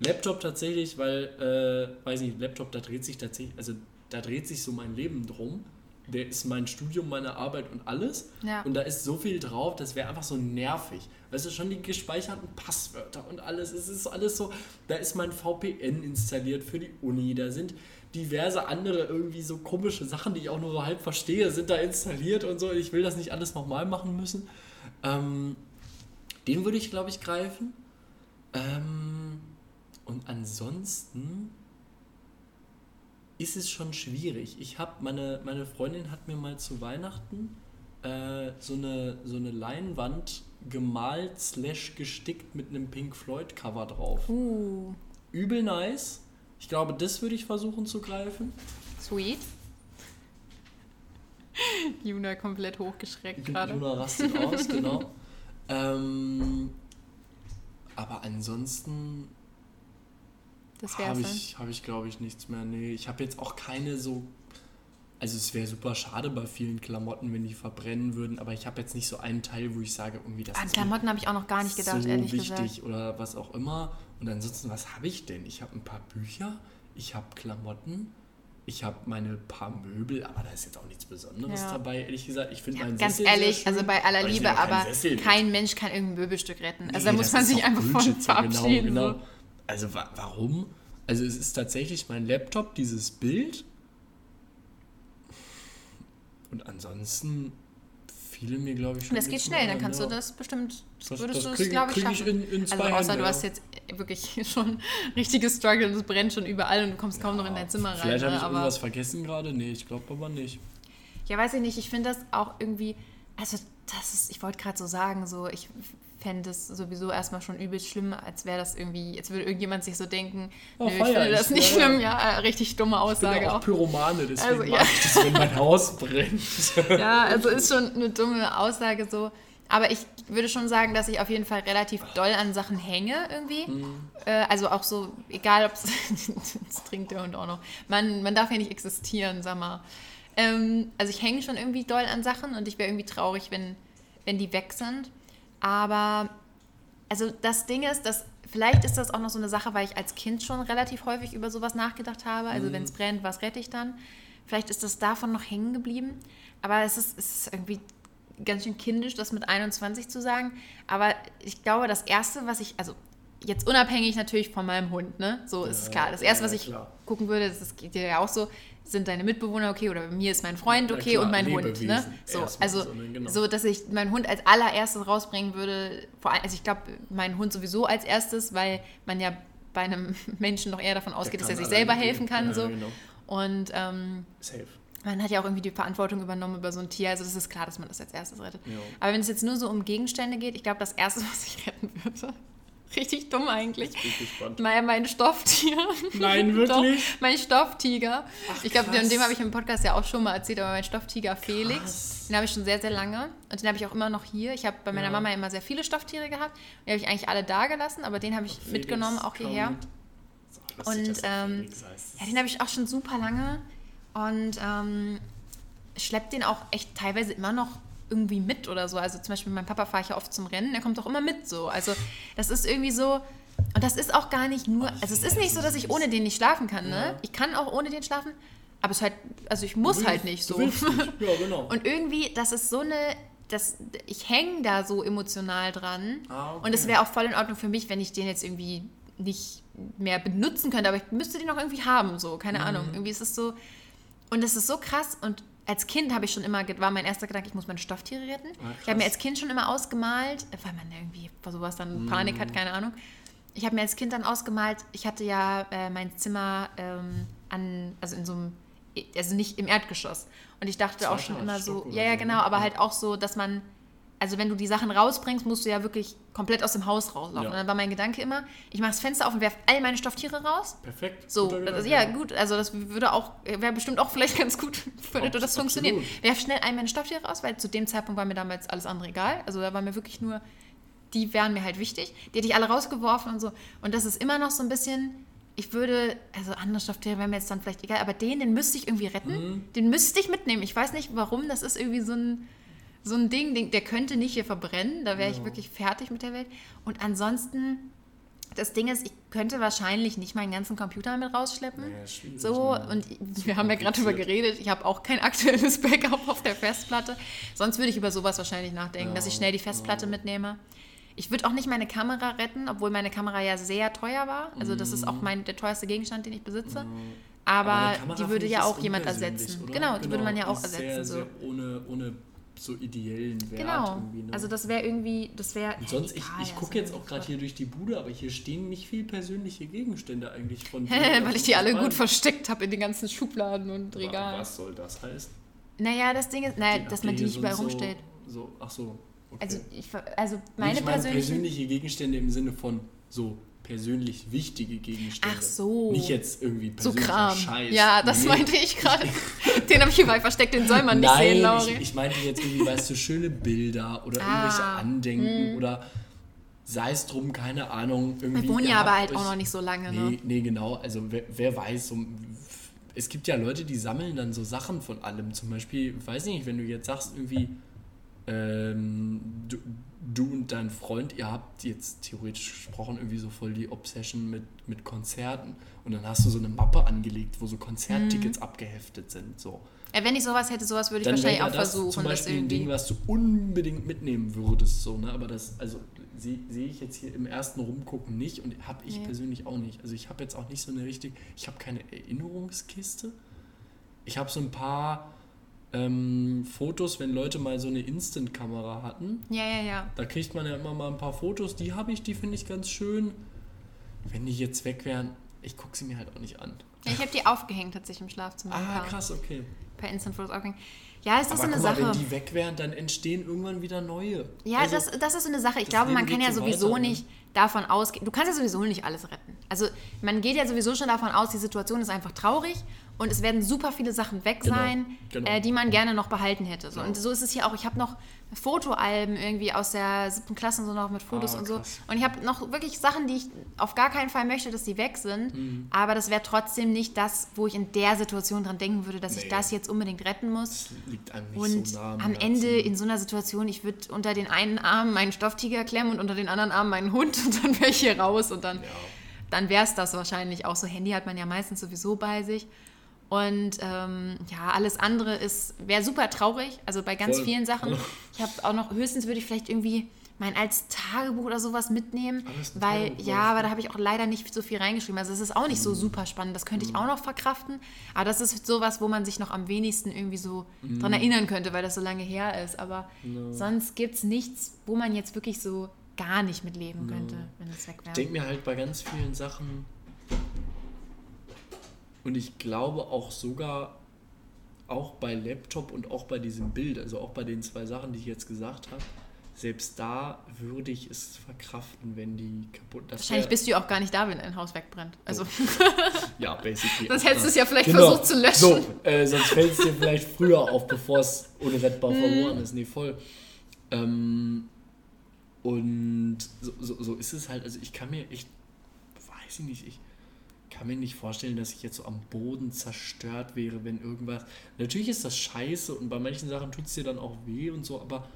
Speaker 1: Laptop tatsächlich, weil, äh, weiß nicht, Laptop, da dreht sich tatsächlich, also da dreht sich so mein Leben drum. Der ist mein Studium, meine Arbeit und alles.
Speaker 2: Ja.
Speaker 1: Und da ist so viel drauf, das wäre einfach so nervig. Weißt du, schon die gespeicherten Passwörter und alles. Es ist alles so, da ist mein VPN installiert für die Uni. Da sind diverse andere irgendwie so komische Sachen, die ich auch nur so halb verstehe, sind da installiert und so. Ich will das nicht alles nochmal machen müssen. Ähm, den würde ich, glaube ich, greifen. Ähm, und ansonsten ist es schon schwierig. Ich habe meine, meine Freundin hat mir mal zu Weihnachten äh, so, eine, so eine Leinwand gemalt slash gestickt mit einem Pink Floyd Cover drauf.
Speaker 2: uh,
Speaker 1: Übel nice. Ich glaube, das würde ich versuchen zu greifen.
Speaker 2: sweet. [LAUGHS] Juna komplett hochgeschreckt gerade.
Speaker 1: Juna rastet aus, [LAUGHS] genau. Ähm, aber ansonsten
Speaker 2: Das wäre
Speaker 1: habe ich, hab ich glaube ich, nichts mehr. Nee, ich habe jetzt auch keine so. Also, es wäre super schade bei vielen Klamotten, wenn die verbrennen würden, aber ich habe jetzt nicht so einen Teil, wo ich sage, irgendwie das
Speaker 2: An
Speaker 1: ist
Speaker 2: Klamotten habe ich auch noch gar nicht gedacht,
Speaker 1: so
Speaker 2: ehrlich
Speaker 1: wichtig
Speaker 2: gesagt.
Speaker 1: oder was auch immer. Und ansonsten, was habe ich denn? Ich habe ein paar Bücher, ich habe Klamotten, ich habe meine paar Möbel, aber da ist jetzt auch nichts Besonderes
Speaker 2: Ja.
Speaker 1: dabei, ehrlich gesagt. Ich finde meinen
Speaker 2: Ganz
Speaker 1: Sessel
Speaker 2: ehrlich,
Speaker 1: schön,
Speaker 2: also bei aller
Speaker 1: aber
Speaker 2: Liebe, aber
Speaker 1: Sessel mit.
Speaker 2: kein Mensch kann irgendein Möbelstück retten. Also
Speaker 1: Nee,
Speaker 2: da muss man sich einfach von
Speaker 1: so
Speaker 2: verabschieden.
Speaker 1: Genau,
Speaker 2: So.
Speaker 1: Also wa warum? Also es ist tatsächlich mein Laptop, dieses Bild. Und ansonsten fiele mir, glaube ich, schon.
Speaker 2: Das geht schnell, dann kannst
Speaker 1: ja.
Speaker 2: du das bestimmt,
Speaker 1: Das-
Speaker 2: würdest
Speaker 1: das
Speaker 2: du es, glaube ich,
Speaker 1: krieg ich
Speaker 2: schaffen.
Speaker 1: in- in
Speaker 2: also außer
Speaker 1: Hände,
Speaker 2: du
Speaker 1: ja.
Speaker 2: hast jetzt wirklich [LAUGHS] schon richtiges Struggle und es brennt schon überall und du kommst kaum noch in dein Zimmer rein.
Speaker 1: Vielleicht habe
Speaker 2: ne?
Speaker 1: ich
Speaker 2: aber
Speaker 1: irgendwas vergessen gerade. Nee, ich glaube aber nicht.
Speaker 2: Ja, weiß ich nicht. Ich finde das auch irgendwie. Also, das ist, ich wollte gerade so sagen, so, ich fände es sowieso erstmal schon übelst schlimm, als wäre das irgendwie, jetzt würde irgendjemand sich so denken,
Speaker 1: Oh,
Speaker 2: nö, ich finde das nicht
Speaker 1: Ja,
Speaker 2: schlimm, ja, äh, richtig dumme
Speaker 1: Ich bin
Speaker 2: Aussage
Speaker 1: ja auch
Speaker 2: auch.
Speaker 1: Pyromane, deswegen
Speaker 2: Also,
Speaker 1: mag
Speaker 2: ja.
Speaker 1: ich das, wenn mein Haus brennt. [LAUGHS]
Speaker 2: Ja, also ist schon eine dumme Aussage so. Aber ich würde schon sagen, dass ich auf jeden Fall relativ doll an Sachen hänge irgendwie.
Speaker 1: Mhm.
Speaker 2: Äh, also auch so, egal ob es. Jetzt trinkt der Hund auch noch. Man, man darf ja nicht existieren, sag mal. Ähm, also ich hänge schon irgendwie doll an Sachen und ich wäre irgendwie traurig, wenn, wenn die weg sind. Aber also das Ding ist, dass vielleicht ist das auch noch so eine Sache, weil ich als Kind schon relativ häufig über sowas nachgedacht habe. Also wenn es brennt, was rette ich dann? Vielleicht ist das davon noch hängen geblieben. Aber es ist, es ist irgendwie ganz schön kindisch, das mit 21 zu sagen. Aber ich glaube, das Erste, was ich, also jetzt unabhängig natürlich von meinem Hund, ne? So ist es klar. Das erste, was ich
Speaker 1: klar.
Speaker 2: gucken würde, das ist- geht dir ja auch so, sind deine Mitbewohner okay oder bei mir ist mein Freund okay
Speaker 1: klar,
Speaker 2: und mein Hund, ne?
Speaker 1: Lebewesen
Speaker 2: So, also
Speaker 1: so, ne, genau.
Speaker 2: so, dass ich meinen Hund als allererstes rausbringen würde. Vor allem, also ich glaube, meinen Hund sowieso als erstes, weil man ja bei einem [LAUGHS] Menschen noch eher davon ausgeht, dass er sich selber helfen kann.
Speaker 1: Ja,
Speaker 2: so.
Speaker 1: genau.
Speaker 2: Und ähm,
Speaker 1: Safe.
Speaker 2: man hat ja auch irgendwie die Verantwortung übernommen über so ein Tier. Also das ist klar, dass man das als erstes rettet.
Speaker 1: Ja.
Speaker 2: Aber wenn es jetzt nur so um Gegenstände geht, ich glaube, das Erste, [LAUGHS] was ich retten würde, [LAUGHS] richtig dumm eigentlich,
Speaker 1: Bin ich gespannt.
Speaker 2: mein, mein Stofftier.
Speaker 1: Nein, [LAUGHS] wirklich?
Speaker 2: Doch, mein Stofftiger.
Speaker 1: Ach,
Speaker 2: ich glaube, dem habe ich im Podcast ja auch schon mal erzählt, aber mein Stofftiger Felix,
Speaker 1: Krass.
Speaker 2: den habe ich schon sehr, sehr lange. Und den habe ich auch immer noch hier. Ich habe bei meiner
Speaker 1: Ja.
Speaker 2: Mama immer sehr viele Stofftiere gehabt. Die habe ich eigentlich alle da gelassen, aber den habe ich
Speaker 1: Felix
Speaker 2: mitgenommen, auch hierher.
Speaker 1: So, lustig,
Speaker 2: Und, ähm. Ja, den habe ich auch schon super lange und ähm, schleppt den auch echt teilweise immer noch irgendwie mit oder so. Also zum Beispiel mit meinem Papa fahre ich ja oft zum Rennen, der kommt auch immer mit so. Also das ist irgendwie so, und das ist auch gar nicht nur, also es ist nicht so, dass ich ohne den nicht schlafen kann, ne? Ich kann auch ohne den schlafen, aber es ist halt, also ich muss halt nicht so.
Speaker 1: nicht. [LAUGHS] Ja, genau.
Speaker 2: Und irgendwie, das ist so eine, das, ich hänge da so emotional dran.
Speaker 1: Ah, okay.
Speaker 2: Und es wäre auch voll in Ordnung für mich, wenn ich den jetzt irgendwie nicht mehr benutzen könnte, aber ich müsste den auch irgendwie haben, so, keine
Speaker 1: Mhm.
Speaker 2: Ahnung. Irgendwie ist es so, und es ist so krass und als Kind habe ich schon immer, war mein erster Gedanke, ich muss meine Stofftiere retten.
Speaker 1: Ah,
Speaker 2: ich habe mir als Kind schon immer ausgemalt, weil man irgendwie vor sowas dann
Speaker 1: Mhm.
Speaker 2: Panik hat, keine Ahnung. Ich habe mir als Kind dann ausgemalt, ich hatte ja äh, mein Zimmer ähm, an, also in so einem, also nicht im Erdgeschoss. Und ich dachte auch schon immer so, ja, ja,
Speaker 1: so,
Speaker 2: genau,
Speaker 1: ne?
Speaker 2: aber
Speaker 1: Ja.
Speaker 2: halt auch so, dass man, also wenn du die Sachen rausbringst, musst du ja wirklich komplett aus dem Haus rauslaufen.
Speaker 1: Ja.
Speaker 2: Und dann war mein Gedanke immer, ich mache das Fenster auf und werfe all meine Stofftiere raus.
Speaker 1: Perfekt.
Speaker 2: So, das,
Speaker 1: Gedanke,
Speaker 2: ja gut, also das würde auch, wäre bestimmt auch vielleicht ganz gut, [LAUGHS] würde
Speaker 1: Abs-
Speaker 2: das funktionieren. Werf schnell all meine Stofftiere raus, weil zu dem Zeitpunkt war mir damals alles andere egal. Also da war mir wirklich nur, die wären mir halt wichtig. Die hätte ich alle rausgeworfen und so. Und das ist immer noch so ein bisschen, ich würde, also andere Stofftiere wären mir jetzt dann vielleicht egal, aber den, den müsste ich irgendwie retten.
Speaker 1: Mhm.
Speaker 2: Den müsste ich mitnehmen. Ich weiß nicht warum, das ist irgendwie so ein, so ein Ding, der könnte nicht hier verbrennen. Da wäre ich
Speaker 1: Ja.
Speaker 2: wirklich fertig mit der Welt. Und ansonsten, das Ding ist, ich könnte wahrscheinlich nicht meinen ganzen Computer mit rausschleppen.
Speaker 1: Ja,
Speaker 2: So,
Speaker 1: ne?
Speaker 2: und [LAUGHS] wir haben ja gerade drüber
Speaker 1: kompliziert.
Speaker 2: geredet, ich habe auch kein [LAUGHS] aktuelles Backup auf der Festplatte. Sonst würde ich über sowas wahrscheinlich nachdenken,
Speaker 1: Ja,
Speaker 2: dass ich schnell die Festplatte mitnehme. Ich würde auch nicht meine Kamera retten, obwohl meine Kamera ja sehr teuer war. Also das ist auch mein, der teuerste Gegenstand, den ich besitze. Aber,
Speaker 1: Kamera,
Speaker 2: die würde
Speaker 1: ich,
Speaker 2: ja auch jemand ersetzen.
Speaker 1: oder?
Speaker 2: Genau, die würde man ja auch ersetzen.
Speaker 1: Sehr,
Speaker 2: so.
Speaker 1: sehr ohne, ohne so ideellen Wert
Speaker 2: Genau.
Speaker 1: irgendwie. Ne?
Speaker 2: Also das wäre irgendwie, das wäre.
Speaker 1: Sonst, ich,
Speaker 2: egal,
Speaker 1: ich
Speaker 2: also
Speaker 1: gucke jetzt auch gerade hier durch die Bude, aber hier stehen nicht viel persönliche Gegenstände eigentlich von. [LAUGHS]
Speaker 2: Weil ich die alle gut versteckt habe in den ganzen Schubladen und Regalen.
Speaker 1: Was soll das heißen?
Speaker 2: Naja, das Ding ist, naja, dass man die nicht überall
Speaker 1: so,
Speaker 2: rumstellt.
Speaker 1: So, ach so. Okay.
Speaker 2: Also, ich, also meine
Speaker 1: Nicht meine persönliche Gegenstände im Sinne von so persönlich wichtige Gegenstände.
Speaker 2: Ach so.
Speaker 1: Nicht jetzt irgendwie
Speaker 2: So
Speaker 1: persönlicher
Speaker 2: Kram.
Speaker 1: Scheiß.
Speaker 2: Ja, das
Speaker 1: Nee.
Speaker 2: meinte ich gerade. [LAUGHS] Den habe ich überall versteckt, den soll man nicht
Speaker 1: Nein,
Speaker 2: sehen, Lauri.
Speaker 1: ich, ich meinte jetzt irgendwie, weißt du, schöne Bilder oder irgendwelche
Speaker 2: Ah,
Speaker 1: Andenken oder sei es drum, keine Ahnung. Irgendwie
Speaker 2: Wir wohnen ja aber halt
Speaker 1: euch-
Speaker 2: auch noch nicht so lange,
Speaker 1: Nee,
Speaker 2: ne?
Speaker 1: nee, genau. Also wer, wer weiß, so, es gibt ja Leute, die sammeln dann so Sachen von allem. Zum Beispiel, weiß nicht, wenn du jetzt sagst, irgendwie, ähm, du, du und dein Freund, ihr habt jetzt theoretisch gesprochen irgendwie so voll die Obsession mit, mit Konzerten. Und dann hast du so eine Mappe angelegt, wo so Konzerttickets abgeheftet sind. So.
Speaker 2: Ja, wenn ich sowas hätte, sowas würde ich
Speaker 1: Dann
Speaker 2: wahrscheinlich auch
Speaker 1: das
Speaker 2: versuchen.
Speaker 1: zum
Speaker 2: das
Speaker 1: Beispiel ein
Speaker 2: irgendwie.
Speaker 1: Ding, was du unbedingt mitnehmen würdest. So, ne? Aber das, also sehe seh ich jetzt hier im ersten Rumgucken nicht und habe ich
Speaker 2: Nee.
Speaker 1: persönlich auch nicht. Also ich habe jetzt auch nicht so eine richtig, ich habe keine Erinnerungskiste. Ich habe so ein paar ähm, Fotos, wenn Leute mal so eine Instant-Kamera hatten.
Speaker 2: Ja, ja, ja.
Speaker 1: Da kriegt man ja immer mal ein paar Fotos, die habe ich, die finde ich ganz schön. Wenn die jetzt weg wären, ich gucke sie mir halt auch nicht an.
Speaker 2: ja ich habe die aufgehängt tatsächlich im Schlafzimmer.
Speaker 1: Ah, krass, okay.
Speaker 2: Per Instant Fotos aufgehängt. Ja, es ist
Speaker 1: Aber
Speaker 2: so eine
Speaker 1: guck mal,
Speaker 2: Sache.
Speaker 1: wenn die weg wären, dann entstehen irgendwann wieder neue.
Speaker 2: Ja,
Speaker 1: Also-
Speaker 2: das, das ist so eine Sache. Ich
Speaker 1: das
Speaker 2: glaube, man kann ja
Speaker 1: so
Speaker 2: sowieso
Speaker 1: weiter,
Speaker 2: nicht davon ausgehen. Du kannst ja sowieso nicht alles retten. Also man geht ja sowieso schon davon aus, die Situation ist einfach traurig und es werden super viele Sachen weg
Speaker 1: Genau,
Speaker 2: sein,
Speaker 1: genau.
Speaker 2: Äh, die man gerne noch behalten hätte. So.
Speaker 1: Genau.
Speaker 2: Und so ist es hier auch. Ich habe noch Fotoalben irgendwie aus der siebten Klasse und so noch mit Fotos
Speaker 1: Ah,
Speaker 2: und so. Und ich habe noch wirklich Sachen, die ich auf gar keinen Fall möchte, dass die weg sind.
Speaker 1: Mhm.
Speaker 2: Aber das wäre trotzdem nicht das, wo ich in der Situation dran denken würde, dass ich
Speaker 1: Nee.
Speaker 2: das jetzt unbedingt retten muss.
Speaker 1: Das liegt einem nicht
Speaker 2: Und
Speaker 1: so nah.
Speaker 2: am Ende in so einer Situation, ich würde unter den einen Arm meinen Stofftiger klemmen und unter den anderen Arm meinen Hund [LAUGHS] und dann wäre ich hier raus und dann,
Speaker 1: Ja.
Speaker 2: dann wäre es das wahrscheinlich auch so. Handy hat man ja meistens sowieso bei sich. Und ähm, ja, alles andere ist wäre super traurig. Also bei ganz
Speaker 1: Voll.
Speaker 2: vielen Sachen. [LAUGHS] Ich habe auch noch, höchstens würde ich vielleicht irgendwie mein als Tagebuch oder sowas mitnehmen, weil
Speaker 1: Tagebuch,
Speaker 2: ja, aber da habe ich auch leider nicht so viel reingeschrieben. Also es ist auch nicht
Speaker 1: Mhm.
Speaker 2: so super spannend. Das könnte ich auch noch verkraften. Aber das ist sowas, wo man sich noch am wenigsten irgendwie so
Speaker 1: Mhm.
Speaker 2: dran erinnern könnte, weil das so lange her ist. Aber sonst gibt es nichts, wo man jetzt wirklich so gar nicht mitleben könnte, wenn es weg
Speaker 1: Ich
Speaker 2: wäre.
Speaker 1: denke mir halt bei ganz vielen Sachen und ich glaube auch sogar auch bei Laptop und auch bei diesem Bild, also auch bei den zwei Sachen, die ich jetzt gesagt habe, selbst da würde ich es verkraften, wenn die kaputt das
Speaker 2: Wahrscheinlich bist du ja auch gar nicht da, wenn ein Haus wegbrennt. Also [LAUGHS]
Speaker 1: Ja, basically.
Speaker 2: sonst hättest du es ja vielleicht
Speaker 1: Genau.
Speaker 2: versucht zu löschen.
Speaker 1: So, äh, sonst fällt es dir vielleicht früher auf, bevor es unrettbar
Speaker 2: Mhm.
Speaker 1: verloren ist. Nee, voll. Ähm, und so, so, so ist es halt. Also ich kann mir echt, weiß ich nicht, ich kann mir nicht vorstellen, dass ich jetzt so am Boden zerstört wäre, wenn irgendwas. Natürlich ist das scheiße und bei manchen Sachen tut es dir dann auch weh und so, aber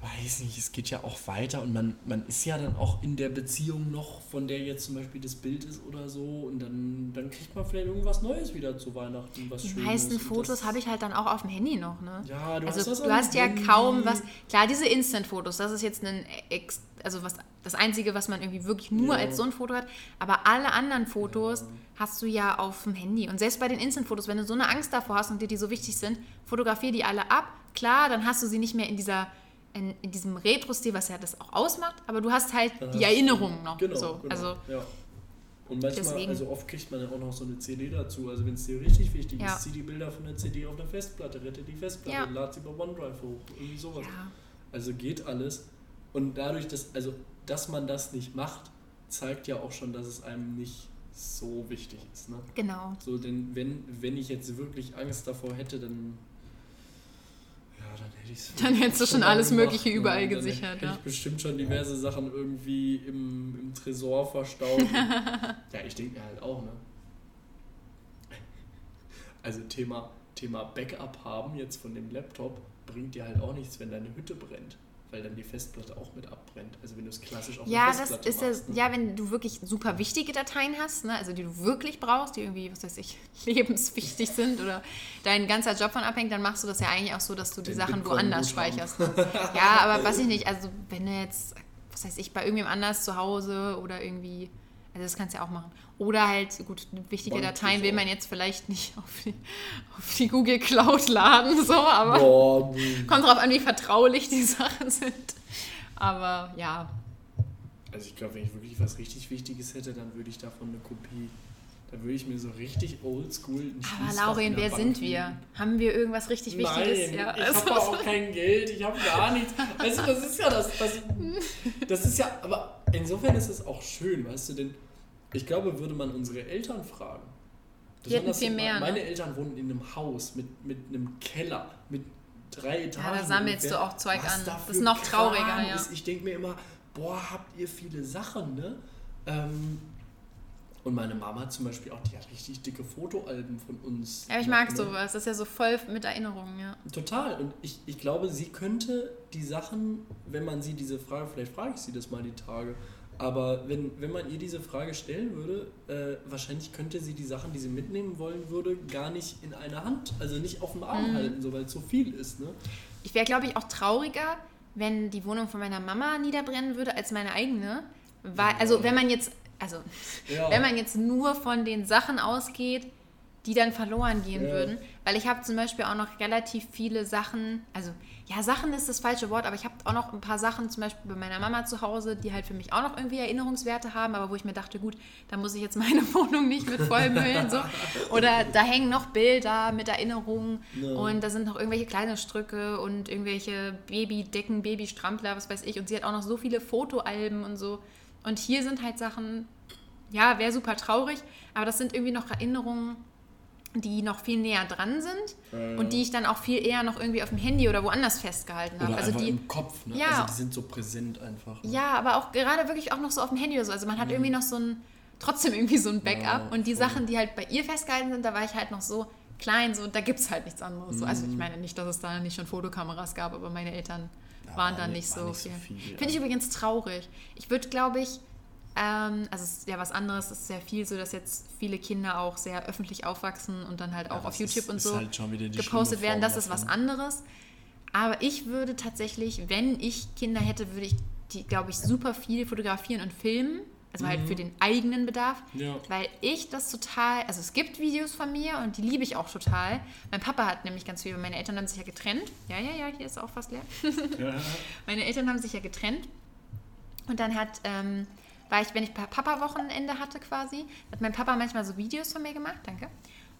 Speaker 1: weiß nicht, es geht ja auch weiter und man, man ist ja dann auch in der Beziehung noch, von der jetzt zum Beispiel das Bild ist oder so und dann, dann kriegt man vielleicht irgendwas Neues wieder zu Weihnachten, was
Speaker 2: Die
Speaker 1: Schönes.
Speaker 2: meisten Fotos habe ich halt dann auch auf dem Handy noch, ne?
Speaker 1: Ja, du
Speaker 2: also
Speaker 1: hast das
Speaker 2: du hast ja
Speaker 1: Handy.
Speaker 2: kaum was. Klar, diese Instant-Fotos, das ist jetzt ein Ex, also was das Einzige, was man irgendwie wirklich nur
Speaker 1: Ja.
Speaker 2: als so ein Foto hat. Aber alle anderen Fotos hast du ja auf dem Handy. Und selbst bei den Instant-Fotos, wenn du so eine Angst davor hast und dir die so wichtig sind, fotografier die alle ab. Klar, dann hast du sie nicht mehr in dieser in, in diesem Retro-Stil, was ja das auch ausmacht, aber du hast halt
Speaker 1: Dann
Speaker 2: die
Speaker 1: hast du-
Speaker 2: Erinnerungen noch.
Speaker 1: Genau,
Speaker 2: so.
Speaker 1: genau.
Speaker 2: Also
Speaker 1: ja. Und manchmal,
Speaker 2: deswegen-
Speaker 1: also oft kriegt man ja auch noch so eine CD dazu. Also wenn es dir richtig wichtig
Speaker 2: Ja.
Speaker 1: ist, zieh die Bilder von der CD auf der Festplatte, rette die Festplatte,
Speaker 2: Ja.
Speaker 1: lad sie bei OneDrive hoch, irgendwie sowas.
Speaker 2: ja.
Speaker 1: Also geht alles. Und dadurch, dass, also, dass man das nicht macht, zeigt ja auch schon, dass es einem nicht so wichtig ist. Ne?
Speaker 2: Genau.
Speaker 1: So, denn wenn, wenn ich jetzt wirklich Angst davor hätte, dann. Dann.
Speaker 2: Dann hättest du schon alles Mögliche überall
Speaker 1: Dann
Speaker 2: gesichert,
Speaker 1: Hätte
Speaker 2: ja.
Speaker 1: ich bestimmt schon diverse Sachen irgendwie im, im Tresor verstaut. [LAUGHS] ja, ich denke mir halt auch, ne? Also Thema, Thema Backup haben jetzt von dem Laptop bringt dir halt auch nichts, wenn deine Hütte brennt. Weil dann die Festplatte auch mit abbrennt. Also wenn du es klassisch auf
Speaker 2: Ja,
Speaker 1: der
Speaker 2: das
Speaker 1: Festplatte
Speaker 2: ist ja,
Speaker 1: machst. ne?
Speaker 2: ja, wenn du wirklich super wichtige Dateien hast, ne, also die du wirklich brauchst, die irgendwie, was weiß ich, [LAUGHS] lebenswichtig sind oder dein ganzer Job von abhängt, dann machst du das ja eigentlich auch so, dass du die
Speaker 1: Den
Speaker 2: Sachen
Speaker 1: Bitcoin
Speaker 2: woanders speicherst. [LAUGHS] ja, aber weiß ich nicht, also wenn du jetzt, was weiß ich, bei irgendjemand anders zu Hause oder irgendwie, also das kannst du ja auch machen. Oder halt, gut, wichtige
Speaker 1: Bank
Speaker 2: Dateien will man jetzt vielleicht nicht [LAUGHS] auf die, auf die Google Cloud laden, so, aber
Speaker 1: Boah, [LAUGHS]
Speaker 2: kommt drauf an, wie vertraulich die [LAUGHS] Sachen sind. Aber ja,
Speaker 1: Also ich glaube, wenn ich wirklich was richtig Wichtiges hätte, dann würde ich davon eine Kopie. Da würde ich mir so richtig oldschool ein
Speaker 2: Aber
Speaker 1: der
Speaker 2: wer
Speaker 1: Bank
Speaker 2: sind wir? Haben wir irgendwas richtig Wichtiges?
Speaker 1: Nein,
Speaker 2: ja,
Speaker 1: ich
Speaker 2: also-
Speaker 1: habe auch kein Geld, ich habe gar nichts. Weißt du, das ist ja das, das, das ist ja, aber insofern ist es auch schön, weißt du, denn ich glaube, würde man unsere Eltern fragen,
Speaker 2: Die hätten viel mehr, ne?
Speaker 1: Meine Eltern wohnen in einem Haus mit, mit einem Keller, mit drei Etagen.
Speaker 2: da sammelst du auch Zeug an.
Speaker 1: da
Speaker 2: Das ist noch trauriger, ja.
Speaker 1: Ist. Ich denke mir immer, boah, habt ihr viele Sachen, ne? Ähm, und meine Mama zum Beispiel auch, die hat richtig dicke Fotoalben von uns.
Speaker 2: Ja, ich mag
Speaker 1: ne?
Speaker 2: sowas. Das ist ja so voll mit Erinnerungen, ja.
Speaker 1: Total. Und ich, ich glaube, sie könnte die Sachen, wenn man sie diese Frage, vielleicht frage ich sie das mal die Tage, aber wenn, wenn man ihr diese Frage stellen würde, äh, wahrscheinlich könnte sie die Sachen, die sie mitnehmen wollen würde, gar nicht in einer Hand, also nicht auf dem Arm
Speaker 2: Mhm.
Speaker 1: halten, so weil es so viel ist. Ne?
Speaker 2: Ich wäre, glaube ich, auch trauriger, wenn die Wohnung von meiner Mama niederbrennen würde als meine eigene. Weil, also wenn man jetzt, also
Speaker 1: Ja.
Speaker 2: wenn man jetzt nur von den Sachen ausgeht, die dann verloren gehen
Speaker 1: Ja.
Speaker 2: würden. Weil ich habe zum Beispiel auch noch relativ viele Sachen, also ja, Sachen ist das falsche Wort, aber ich habe auch noch ein paar Sachen, zum Beispiel bei meiner Mama zu Hause, die halt für mich auch noch irgendwie Erinnerungswerte haben, aber wo ich mir dachte, gut, da muss ich jetzt meine [LAUGHS] Wohnung nicht mit vollmüllen. so. Oder da hängen noch Bilder mit Erinnerungen
Speaker 1: Ja.
Speaker 2: und da sind noch irgendwelche Kleidungsstücke und irgendwelche Babydecken, Babystrampler, was weiß ich. Und sie hat auch noch so viele Fotoalben und so. Und hier sind halt Sachen, ja, wäre super traurig, aber das sind irgendwie noch Erinnerungen, die noch viel näher dran sind
Speaker 1: ja.
Speaker 2: und die ich dann auch viel eher noch irgendwie auf dem Handy oder woanders festgehalten habe. Also die,
Speaker 1: im Kopf, ne?
Speaker 2: Ja.
Speaker 1: Also die sind so präsent einfach. Ne?
Speaker 2: ja, aber auch gerade wirklich auch noch so auf dem Handy oder so. Also man hat irgendwie noch so ein, trotzdem irgendwie so ein Backup.
Speaker 1: Ja,
Speaker 2: und die
Speaker 1: voll.
Speaker 2: Sachen, die halt bei ihr festgehalten sind, da war ich halt noch so klein, so da gibt es halt nichts anderes. So, also ich meine nicht, dass es da nicht schon Fotokameras gab, aber meine Eltern
Speaker 1: Ja,
Speaker 2: waren
Speaker 1: war
Speaker 2: da
Speaker 1: nicht-
Speaker 2: so
Speaker 1: nicht so
Speaker 2: viel.
Speaker 1: viel,
Speaker 2: Finde ich übrigens traurig. Ich würde, glaube ich, ähm, also es ist ja was anderes, es ist sehr viel so, dass jetzt viele Kinder auch sehr öffentlich aufwachsen und dann halt
Speaker 1: Ja,
Speaker 2: auch auf
Speaker 1: das
Speaker 2: YouTube ist-
Speaker 1: und so
Speaker 2: halt gepostet werden. Das ist was anderes. Aber ich würde tatsächlich, wenn ich Kinder hätte, würde ich die, glaube ich, super viel fotografieren und filmen. Also halt für den eigenen Bedarf.
Speaker 1: Ja.
Speaker 2: Weil ich das total, also es gibt Videos von mir und die liebe ich auch total. Mein Papa hat nämlich ganz viel, meine Eltern haben sich ja getrennt. Ja, ja, ja, hier ist auch fast leer.
Speaker 1: Ja. [LAUGHS]
Speaker 2: Meine Eltern haben sich ja getrennt. Und dann hat, ähm, war ich, wenn ich Papa-Wochenende hatte quasi, hat mein Papa manchmal so Videos von mir gemacht, danke.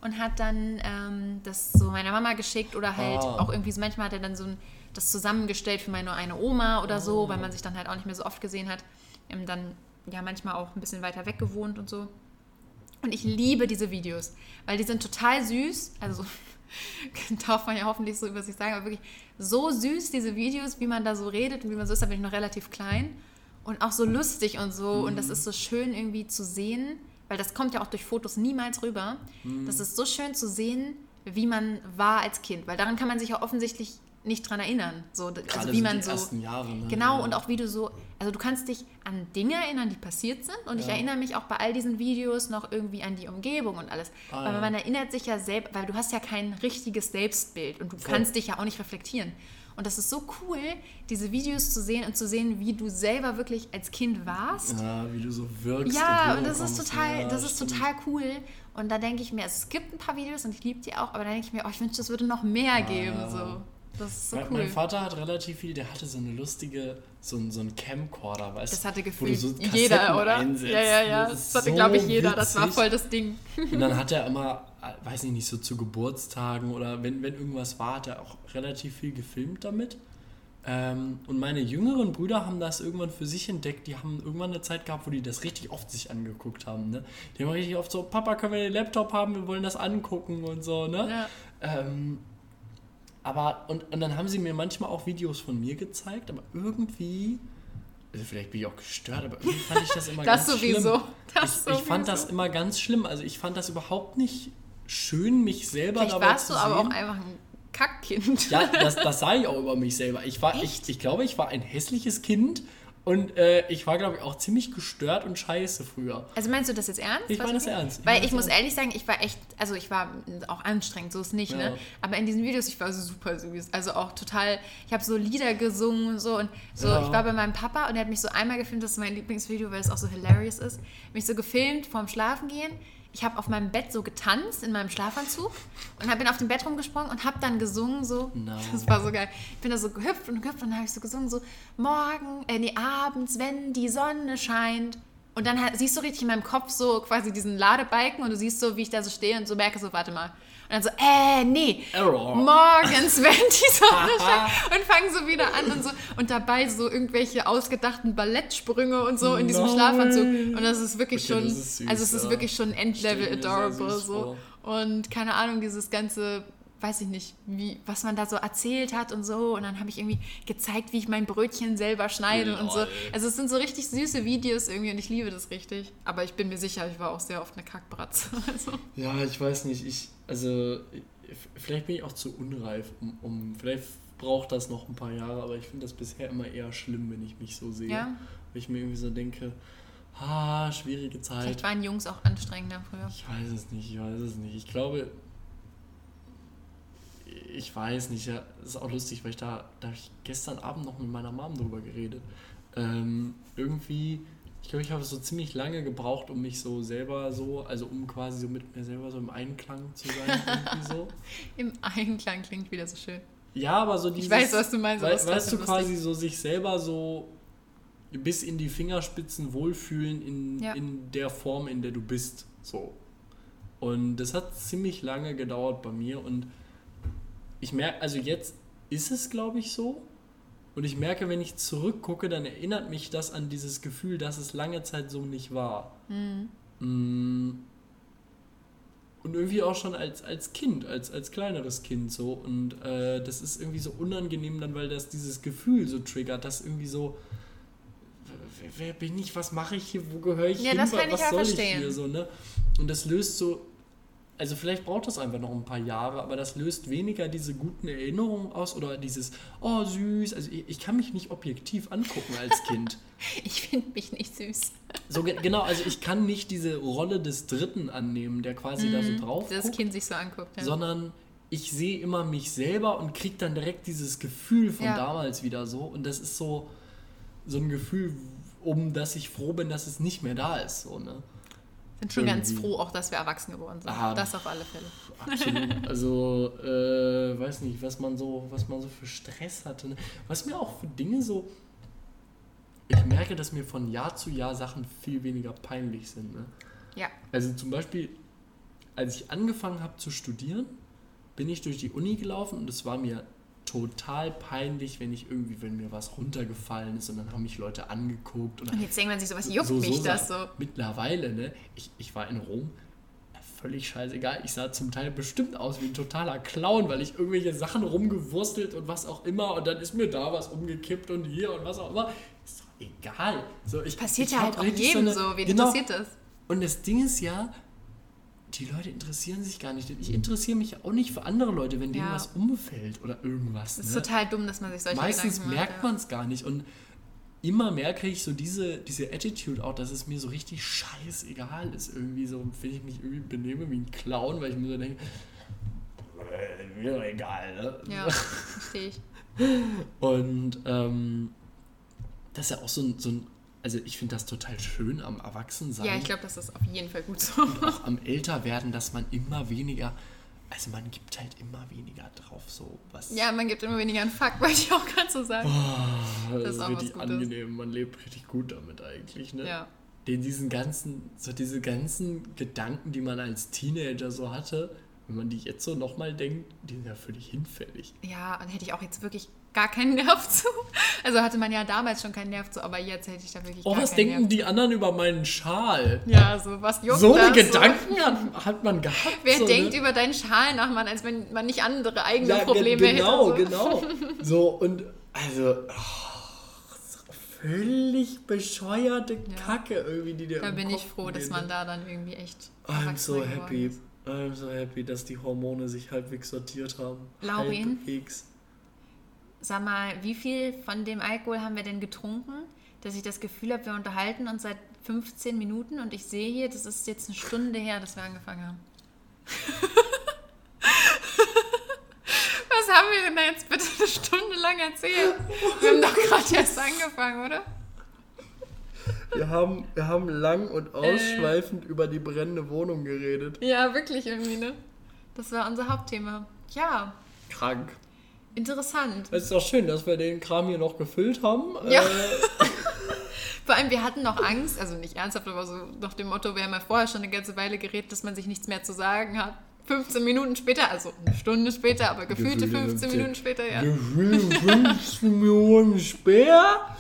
Speaker 2: Und hat dann ähm, das so meiner Mama geschickt oder halt
Speaker 1: Ah.
Speaker 2: auch irgendwie so, manchmal hat er dann so ein, das zusammengestellt für meine eine Oma oder so,
Speaker 1: Oh.
Speaker 2: weil man sich dann halt auch nicht mehr so oft gesehen hat. Ähm, dann ja manchmal auch ein bisschen weiter weg gewohnt und so. Und ich liebe diese Videos, weil die sind total süß. Also [LAUGHS] darf man ja hoffentlich so über sich sagen, aber wirklich so süß, diese Videos, wie man da so redet und wie man so ist, da bin ich noch relativ klein. Und auch so lustig und so. Und das ist so schön irgendwie zu sehen, weil das kommt ja auch durch Fotos niemals rüber. Das ist so schön zu sehen, wie man war als Kind, weil daran kann man sich ja offensichtlich nicht dran erinnern. So, d-
Speaker 1: Gerade
Speaker 2: also wie man so.
Speaker 1: ersten Jahre. Ne?
Speaker 2: Genau,
Speaker 1: Ja.
Speaker 2: und auch wie du so, also du kannst dich an Dinge erinnern, die passiert sind. Und ich
Speaker 1: Ja.
Speaker 2: erinnere mich auch bei all diesen Videos noch irgendwie an die Umgebung und alles.
Speaker 1: Ah,
Speaker 2: weil
Speaker 1: ja.
Speaker 2: man erinnert sich ja selbst, weil du hast ja kein richtiges Selbstbild und du
Speaker 1: Voll.
Speaker 2: kannst dich ja auch nicht reflektieren. Und das ist so cool, diese Videos zu sehen und zu sehen, wie du selber wirklich als Kind warst.
Speaker 1: Ja, wie du so wirkst.
Speaker 2: Ja,
Speaker 1: und
Speaker 2: und das ist total,
Speaker 1: Ja,
Speaker 2: das ist
Speaker 1: stimmt.
Speaker 2: total cool. Und da denke ich mir, also es gibt ein paar Videos und ich liebe die auch, aber da denke ich mir, oh, ich wünschte, es würde noch mehr geben. So. Das ist so
Speaker 1: mein,
Speaker 2: cool.
Speaker 1: mein Vater hat relativ viel, der hatte so eine lustige, so ein, so ein Camcorder, weißt
Speaker 2: Das hatte
Speaker 1: du
Speaker 2: gefühlt
Speaker 1: so
Speaker 2: jeder, oder?
Speaker 1: einsetzt.
Speaker 2: Ja, ja, ja.
Speaker 1: Das
Speaker 2: Das hatte,
Speaker 1: so
Speaker 2: glaube ich, jeder. Das war
Speaker 1: witzig.
Speaker 2: voll das Ding.
Speaker 1: Und dann hat er immer, weiß ich nicht, so zu Geburtstagen oder wenn, wenn irgendwas war, hat er auch relativ viel gefilmt damit. Ähm, und meine jüngeren Brüder haben das irgendwann für sich entdeckt. Die haben irgendwann eine Zeit gehabt, wo die das richtig oft sich angeguckt haben. Ne? Die haben richtig oft so, Papa, können wir den Laptop haben? Wir wollen das angucken und so. Ne?
Speaker 2: Ja.
Speaker 1: Ähm, aber, und, und dann haben sie mir manchmal auch Videos von mir gezeigt, aber irgendwie, also vielleicht bin ich auch gestört, aber irgendwie fand ich das [LAUGHS] immer
Speaker 2: Das
Speaker 1: ganz
Speaker 2: sowieso.
Speaker 1: schlimm.
Speaker 2: Das
Speaker 1: ich, ich fand
Speaker 2: sowieso.
Speaker 1: das immer ganz schlimm. Also ich fand das überhaupt nicht schön, mich selber
Speaker 2: Vielleicht
Speaker 1: dabei
Speaker 2: warst
Speaker 1: zu
Speaker 2: du aber auch einfach ein Kackkind.
Speaker 1: Ja, [LAUGHS] das, das sage ich auch über mich selber. Ich war, ich,
Speaker 2: Echt?
Speaker 1: ich glaube, ich war ein hässliches Kind und äh, ich war, glaube ich, auch ziemlich gestört und scheiße früher.
Speaker 2: Also meinst du das jetzt ernst?
Speaker 1: Ich meine das ernst. Ich
Speaker 2: Weil ich muss ehrlich sagen, ich war echt, also ich war auch anstrengend, so ist nicht,
Speaker 1: Ja.
Speaker 2: ne? Aber in diesen Videos, ich war super süß. Also auch total, ich habe so Lieder gesungen und so und so,
Speaker 1: Ja.
Speaker 2: ich war bei meinem Papa und er hat mich so einmal gefilmt, das ist mein Lieblingsvideo, weil es auch so hilarious ist, mich so gefilmt vorm Schlafengehen. Ich habe auf meinem Bett so getanzt in meinem Schlafanzug und hab, bin auf dem Bett rumgesprungen und habe dann gesungen so.
Speaker 1: No.
Speaker 2: Das war so geil. Ich bin da so gehüpft und gehüpft und dann habe ich so gesungen so morgen, äh, nee, abends, wenn die Sonne scheint. Und dann siehst du richtig in meinem Kopf so quasi diesen Ladebalken und du siehst so, wie ich da so stehe und so merke so, warte mal. Und dann so, äh, nee.
Speaker 1: Error.
Speaker 2: Morgens, [LAUGHS] wenn die Sonne scheint. Und fangen so wieder an und so. Und dabei so irgendwelche ausgedachten Ballettsprünge und so in diesem
Speaker 1: Nein.
Speaker 2: Schlafanzug. Und das ist wirklich
Speaker 1: Okay,
Speaker 2: schon,
Speaker 1: ist süß,
Speaker 2: also es ist
Speaker 1: ja.
Speaker 2: wirklich schon Endlevel adorable. So. Und keine Ahnung, dieses ganze, weiß ich nicht, wie, was man da so erzählt hat und so. Und dann habe ich irgendwie gezeigt, wie ich mein Brötchen selber schneide und so.
Speaker 1: Lol.
Speaker 2: Also es sind so richtig süße Videos irgendwie und ich liebe das richtig. Aber ich bin mir sicher, ich war auch sehr oft eine Kackbratze. [LAUGHS] Also.
Speaker 1: Ja, ich weiß nicht. Ich, also, ich- vielleicht bin ich auch zu unreif, um, um vielleicht braucht das noch ein paar Jahre, aber ich finde das bisher immer eher schlimm, wenn ich mich so sehe.
Speaker 2: Ja.
Speaker 1: Weil ich mir irgendwie so denke, ah, schwierige Zeit.
Speaker 2: Vielleicht waren Jungs auch anstrengender früher.
Speaker 1: Ich weiß es nicht, ich weiß es nicht. Ich glaube, ich weiß nicht, ja, das ist auch lustig, weil ich da, da habe ich gestern Abend noch mit meiner Mom drüber geredet. Ähm, irgendwie, ich glaube, ich habe so ziemlich lange gebraucht, um mich so selber so, also um quasi so mit mir selber so im Einklang zu sein, [LAUGHS] irgendwie so.
Speaker 2: Im Einklang klingt wieder so schön.
Speaker 1: Ja, aber so dieses...
Speaker 2: weiß, was du meinst, aber
Speaker 1: Wei
Speaker 2: es ist
Speaker 1: weißt du, quasi so sich selber so bis in die Fingerspitzen wohlfühlen in,
Speaker 2: Ja.
Speaker 1: in der Form, in der du bist. So. Und das hat ziemlich lange gedauert bei mir und ich merke, also jetzt ist es, glaube ich, so. Und ich merke, wenn ich zurückgucke, dann erinnert mich das an dieses Gefühl, dass es lange Zeit so nicht war. Mm. Und irgendwie auch schon als, als Kind, als, als kleineres Kind so. Und äh, das ist irgendwie so unangenehm dann, weil das dieses Gefühl so triggert, dass irgendwie so, wer, wer bin ich, was mache ich hier, wo gehöre ich
Speaker 2: Ja,
Speaker 1: hin,
Speaker 2: das
Speaker 1: wa-
Speaker 2: kann ich
Speaker 1: was
Speaker 2: ja
Speaker 1: soll ich
Speaker 2: verstehen.
Speaker 1: hier so, ne? Und das löst so, also vielleicht braucht das einfach noch ein paar Jahre, aber das löst weniger diese guten Erinnerungen aus oder dieses, oh süß, also ich, ich kann mich nicht objektiv angucken als Kind. [LAUGHS]
Speaker 2: Ich finde mich nicht süß.
Speaker 1: So, ge- genau, also ich kann nicht diese Rolle des Dritten annehmen, der quasi da so drauf
Speaker 2: Mhm. Das
Speaker 1: guckt,
Speaker 2: Kind sich so anguckt. Ja.
Speaker 1: sondern ich sehe immer mich selber und kriege dann direkt dieses Gefühl von
Speaker 2: Ja.
Speaker 1: damals wieder so. Und das ist so, so ein Gefühl, um das ich froh bin, dass es nicht mehr da ist. So, ne?
Speaker 2: Sind schon ganz froh, auch dass wir erwachsen geworden sind.
Speaker 1: Ah.
Speaker 2: das auf alle Fälle.
Speaker 1: Absolut. [LAUGHS] Also, äh, weiß nicht, was man so, was man so für Stress hatte. Ne? Was mir auch für Dinge so. Ich merke, dass mir von Jahr zu Jahr Sachen viel weniger peinlich sind. Ne?
Speaker 2: Ja.
Speaker 1: Also zum Beispiel, als ich angefangen habe zu studieren, bin ich durch die Uni gelaufen und es war mir total peinlich, wenn ich irgendwie, wenn mir was runtergefallen ist und dann haben mich Leute angeguckt
Speaker 2: Und jetzt denkt man sich so, was juckt
Speaker 1: so,
Speaker 2: mich
Speaker 1: so
Speaker 2: das so?
Speaker 1: Mittlerweile, ne? Ich, ich war in Rom, völlig scheißegal. Ich sah zum Teil bestimmt aus wie ein totaler Clown, weil ich irgendwelche Sachen rumgewurstelt und was auch immer und dann ist mir da was umgekippt und hier und was auch immer. Ist doch egal. So, ich,
Speaker 2: Passiert
Speaker 1: ich
Speaker 2: ja halt auch jedem
Speaker 1: eine-
Speaker 2: so. Wen
Speaker 1: genau.
Speaker 2: interessiert das?
Speaker 1: Und das Ding ist ja, die Leute interessieren sich gar nicht. Ich interessiere mich auch nicht für andere Leute, wenn denen
Speaker 2: Ja.
Speaker 1: was umfällt oder irgendwas.
Speaker 2: Das ist
Speaker 1: ne?
Speaker 2: total dumm, dass man sich solche
Speaker 1: Meistens
Speaker 2: Gedanken
Speaker 1: merkt
Speaker 2: macht.
Speaker 1: man es gar nicht. Und immer mehr kriege ich so diese, diese Attitude auch, dass es mir so richtig scheißegal ist. Irgendwie so, wenn ich mich irgendwie benehme wie ein Clown, weil ich mir so denke, äh, mir doch egal. Ne?
Speaker 2: Ja, ja verstehe ich.
Speaker 1: Und ähm, das ist ja auch so ein, so ein also ich finde das total schön am Erwachsensein
Speaker 2: Ja, ich glaube, das ist auf jeden Fall gut so.
Speaker 1: auch am Älterwerden, dass man immer weniger, also man gibt halt immer weniger drauf, so was.
Speaker 2: Ja, man gibt immer weniger einen Fuck, [LAUGHS] wollte ich auch gerade so sagen.
Speaker 1: das,
Speaker 2: das
Speaker 1: ist
Speaker 2: auch
Speaker 1: richtig angenehm. Man lebt richtig gut damit eigentlich, ne?
Speaker 2: Ja.
Speaker 1: Den diesen ganzen, so diese ganzen Gedanken, die man als Teenager so hatte, wenn man die jetzt so nochmal denkt, die sind ja völlig hinfällig.
Speaker 2: Ja, und hätte ich auch jetzt wirklich gar keinen Nerv [LAUGHS] zu. Also hatte man ja damals schon keinen Nerv zu, aber jetzt hätte ich da wirklich
Speaker 1: Oh,
Speaker 2: gar
Speaker 1: was
Speaker 2: keinen
Speaker 1: denken
Speaker 2: Nerv
Speaker 1: die anderen über meinen Schal?
Speaker 2: Ja, so was juckt
Speaker 1: So eine Gedanken hat, hat man gehabt.
Speaker 2: Wer
Speaker 1: so,
Speaker 2: denkt
Speaker 1: ne?
Speaker 2: über deinen Schal nach, Mann, als wenn man nicht andere eigene
Speaker 1: Ja,
Speaker 2: Probleme
Speaker 1: genau,
Speaker 2: hätte? So.
Speaker 1: genau. [LAUGHS] So, und also, oh, so völlig bescheuerte Kacke irgendwie, die dir
Speaker 2: Da bin ich
Speaker 1: Kopf
Speaker 2: froh, dass man
Speaker 1: ne?
Speaker 2: da dann irgendwie echt
Speaker 1: I'm so happy.
Speaker 2: ist.
Speaker 1: I'm so happy, dass die Hormone sich halbwegs sortiert haben.
Speaker 2: Laurin?
Speaker 1: Halbwegs.
Speaker 2: Sag mal, wie viel von dem Alkohol haben wir denn getrunken, dass ich das Gefühl habe, wir unterhalten uns seit 15 Minuten und ich sehe hier, das ist jetzt eine Stunde her, dass wir angefangen haben. [LAUGHS] Was haben wir denn da jetzt bitte eine Stunde lang erzählt? Wir haben doch gerade erst angefangen, oder?
Speaker 1: Wir haben, wir haben lang und
Speaker 2: Äh.
Speaker 1: ausschweifend über die brennende Wohnung geredet.
Speaker 2: Ja, wirklich irgendwie, ne? Das war unser Hauptthema. Ja,
Speaker 1: Krank.
Speaker 2: Interessant.
Speaker 1: Es ist doch schön, dass wir den Kram hier noch gefüllt haben.
Speaker 2: Ja.
Speaker 1: Äh, [LAUGHS]
Speaker 2: Vor allem, wir hatten noch Angst, also nicht ernsthaft, aber so nach dem Motto, wir haben ja vorher schon eine ganze Weile geredet, dass man sich nichts mehr zu sagen hat. 15 Minuten später, also eine Stunde später, aber gefühlte
Speaker 1: Gefühlte
Speaker 2: 15
Speaker 1: 15.
Speaker 2: Minuten später, ja.
Speaker 1: Gefühlt [LAUGHS] 15 Minuten später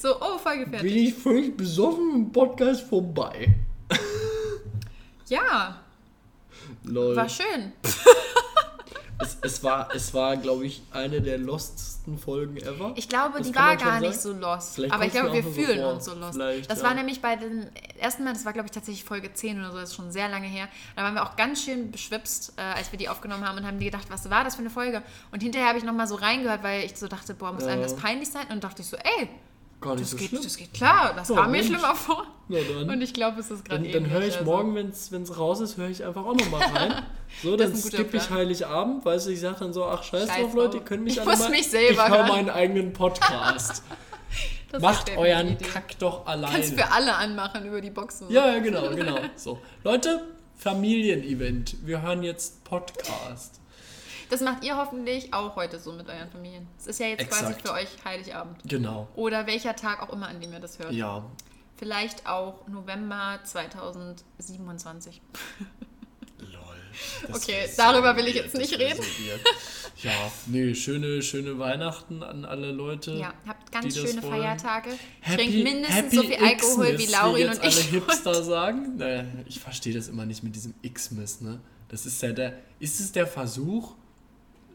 Speaker 2: So, oh, Folge
Speaker 1: bin
Speaker 2: fertig.
Speaker 1: ich völlig besoffen im Podcast vorbei.
Speaker 2: Ja,
Speaker 1: Lol.
Speaker 2: war schön. [LAUGHS]
Speaker 1: Es, es war, es war glaube ich, eine der loststen Folgen ever.
Speaker 2: Ich glaube,
Speaker 1: Das
Speaker 2: die war gar nicht
Speaker 1: sagen.
Speaker 2: so lost.
Speaker 1: Vielleicht
Speaker 2: Aber ich glaube, wir
Speaker 1: so
Speaker 2: fühlen
Speaker 1: vor.
Speaker 2: uns so lost.
Speaker 1: Vielleicht,
Speaker 2: Das
Speaker 1: ja.
Speaker 2: war nämlich bei dem ersten Mal, das war glaube ich tatsächlich Folge 10 oder so, das ist schon sehr lange her. Da waren wir auch ganz schön beschwipst, äh, als wir die aufgenommen haben und haben die gedacht, was war das für eine Folge? Und hinterher habe ich nochmal so reingehört, weil ich so dachte, boah, muss einem
Speaker 1: Ja.
Speaker 2: das peinlich sein? Und dachte ich so, ey,
Speaker 1: Gar nicht
Speaker 2: das,
Speaker 1: so
Speaker 2: geht,
Speaker 1: schlimm.
Speaker 2: das geht klar. Das
Speaker 1: Ja,
Speaker 2: kam mir schlimmer vor.
Speaker 1: Na dann.
Speaker 2: Und ich glaube, es ist gerade
Speaker 1: Dann, dann höre ich
Speaker 2: ähnlich,
Speaker 1: morgen, wenn es raus ist, höre ich einfach auch nochmal rein. [LAUGHS] So, dann skippe ich. Heiligabend, weißt du, ich sage dann so, ach scheiß,
Speaker 2: Scheiß
Speaker 1: drauf, Leute, ihr könnt mich
Speaker 2: Ich
Speaker 1: alle
Speaker 2: muss
Speaker 1: mal,
Speaker 2: mich selber
Speaker 1: ich höre meinen eigenen Podcast. [LAUGHS] Macht euren
Speaker 2: Idee.
Speaker 1: Kack doch alleine.
Speaker 2: Kannst für alle anmachen über die Boxen.
Speaker 1: Ja, ja, genau, genau. So. Leute, Familienevent. Wir hören jetzt Podcast.
Speaker 2: Das macht ihr hoffentlich auch heute so mit euren Familien. Es ist ja jetzt quasi
Speaker 1: Exakt.
Speaker 2: für euch Heiligabend.
Speaker 1: Genau.
Speaker 2: Oder welcher Tag auch immer, an dem ihr das hört.
Speaker 1: Ja.
Speaker 2: Vielleicht auch November 2027.
Speaker 1: Lol. [LAUGHS]
Speaker 2: Okay, darüber will ich jetzt nicht reden.
Speaker 1: Ja, nee, schöne, schöne Weihnachten an alle Leute.
Speaker 2: Ja, habt ganz schöne. Feiertage.
Speaker 1: Happy,
Speaker 2: Trinkt mindestens
Speaker 1: Happy
Speaker 2: so viel Alkohol wie Laurin und ich.
Speaker 1: alle Hipster sagen. Naja, ich verstehe das immer nicht mit diesem Xmas, ne? Das ist ja der. Ist es der Versuch,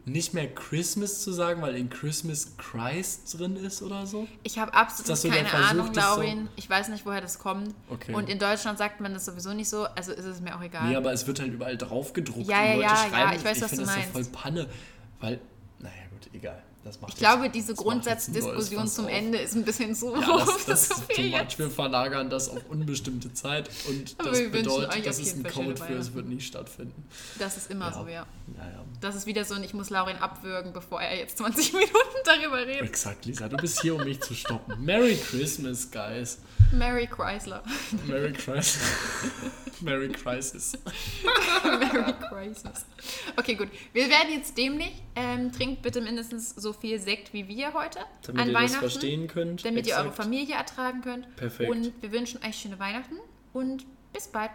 Speaker 1: nicht mehr Christmas zu sagen, weil in Christmas Christ drin ist oder so?
Speaker 2: Ich habe absolut
Speaker 1: das so
Speaker 2: keine
Speaker 1: Versuch,
Speaker 2: Ahnung,
Speaker 1: das so-
Speaker 2: Laurin. Ich weiß nicht, woher das kommt.
Speaker 1: Okay.
Speaker 2: Und in Deutschland sagt man das sowieso nicht so, also ist es mir auch egal.
Speaker 1: Nee, aber es wird halt überall drauf gedruckt
Speaker 2: Ja, ja,
Speaker 1: Leute
Speaker 2: ja,
Speaker 1: schreiben.
Speaker 2: ja, ich weiß,
Speaker 1: ich
Speaker 2: was
Speaker 1: finde
Speaker 2: du
Speaker 1: das
Speaker 2: meinst.
Speaker 1: so voll Panne, weil, naja gut, egal. das macht
Speaker 2: Ich
Speaker 1: jetzt-
Speaker 2: glaube, diese
Speaker 1: das
Speaker 2: Grundsatzdiskussion zum
Speaker 1: auf.
Speaker 2: Ende ist ein bisschen zu
Speaker 1: Ja, das, [LAUGHS] das
Speaker 2: zu
Speaker 1: ist
Speaker 2: jetzt.
Speaker 1: Wir verlagern das auf unbestimmte Zeit und [LAUGHS] das bedeutet, das ist ein Code für, es wird nie stattfinden.
Speaker 2: Das ist immer
Speaker 1: Ja.
Speaker 2: so, ja.
Speaker 1: Ja, ja.
Speaker 2: Das ist wieder so und ich muss Laurin abwürgen, bevor er jetzt 20 [LAUGHS] Minuten darüber redet.
Speaker 1: Exakt, Lisa, du bist hier, um mich zu stoppen. Merry Christmas, guys.
Speaker 2: Mary Chrysler.
Speaker 1: Merry [LAUGHS] Christmas. Merry Crisis.
Speaker 2: Merry Crisis. Okay, gut. Wir werden jetzt dämlich. Ähm, trinkt bitte mindestens so viel Sekt wie wir heute
Speaker 1: Damit
Speaker 2: an
Speaker 1: ihr das
Speaker 2: Weihnachten.
Speaker 1: verstehen könnt.
Speaker 2: damit ihr eure
Speaker 1: Exakt.
Speaker 2: Familie ertragen könnt.
Speaker 1: Perfekt.
Speaker 2: Und wir wünschen euch schöne Weihnachten und bis bald.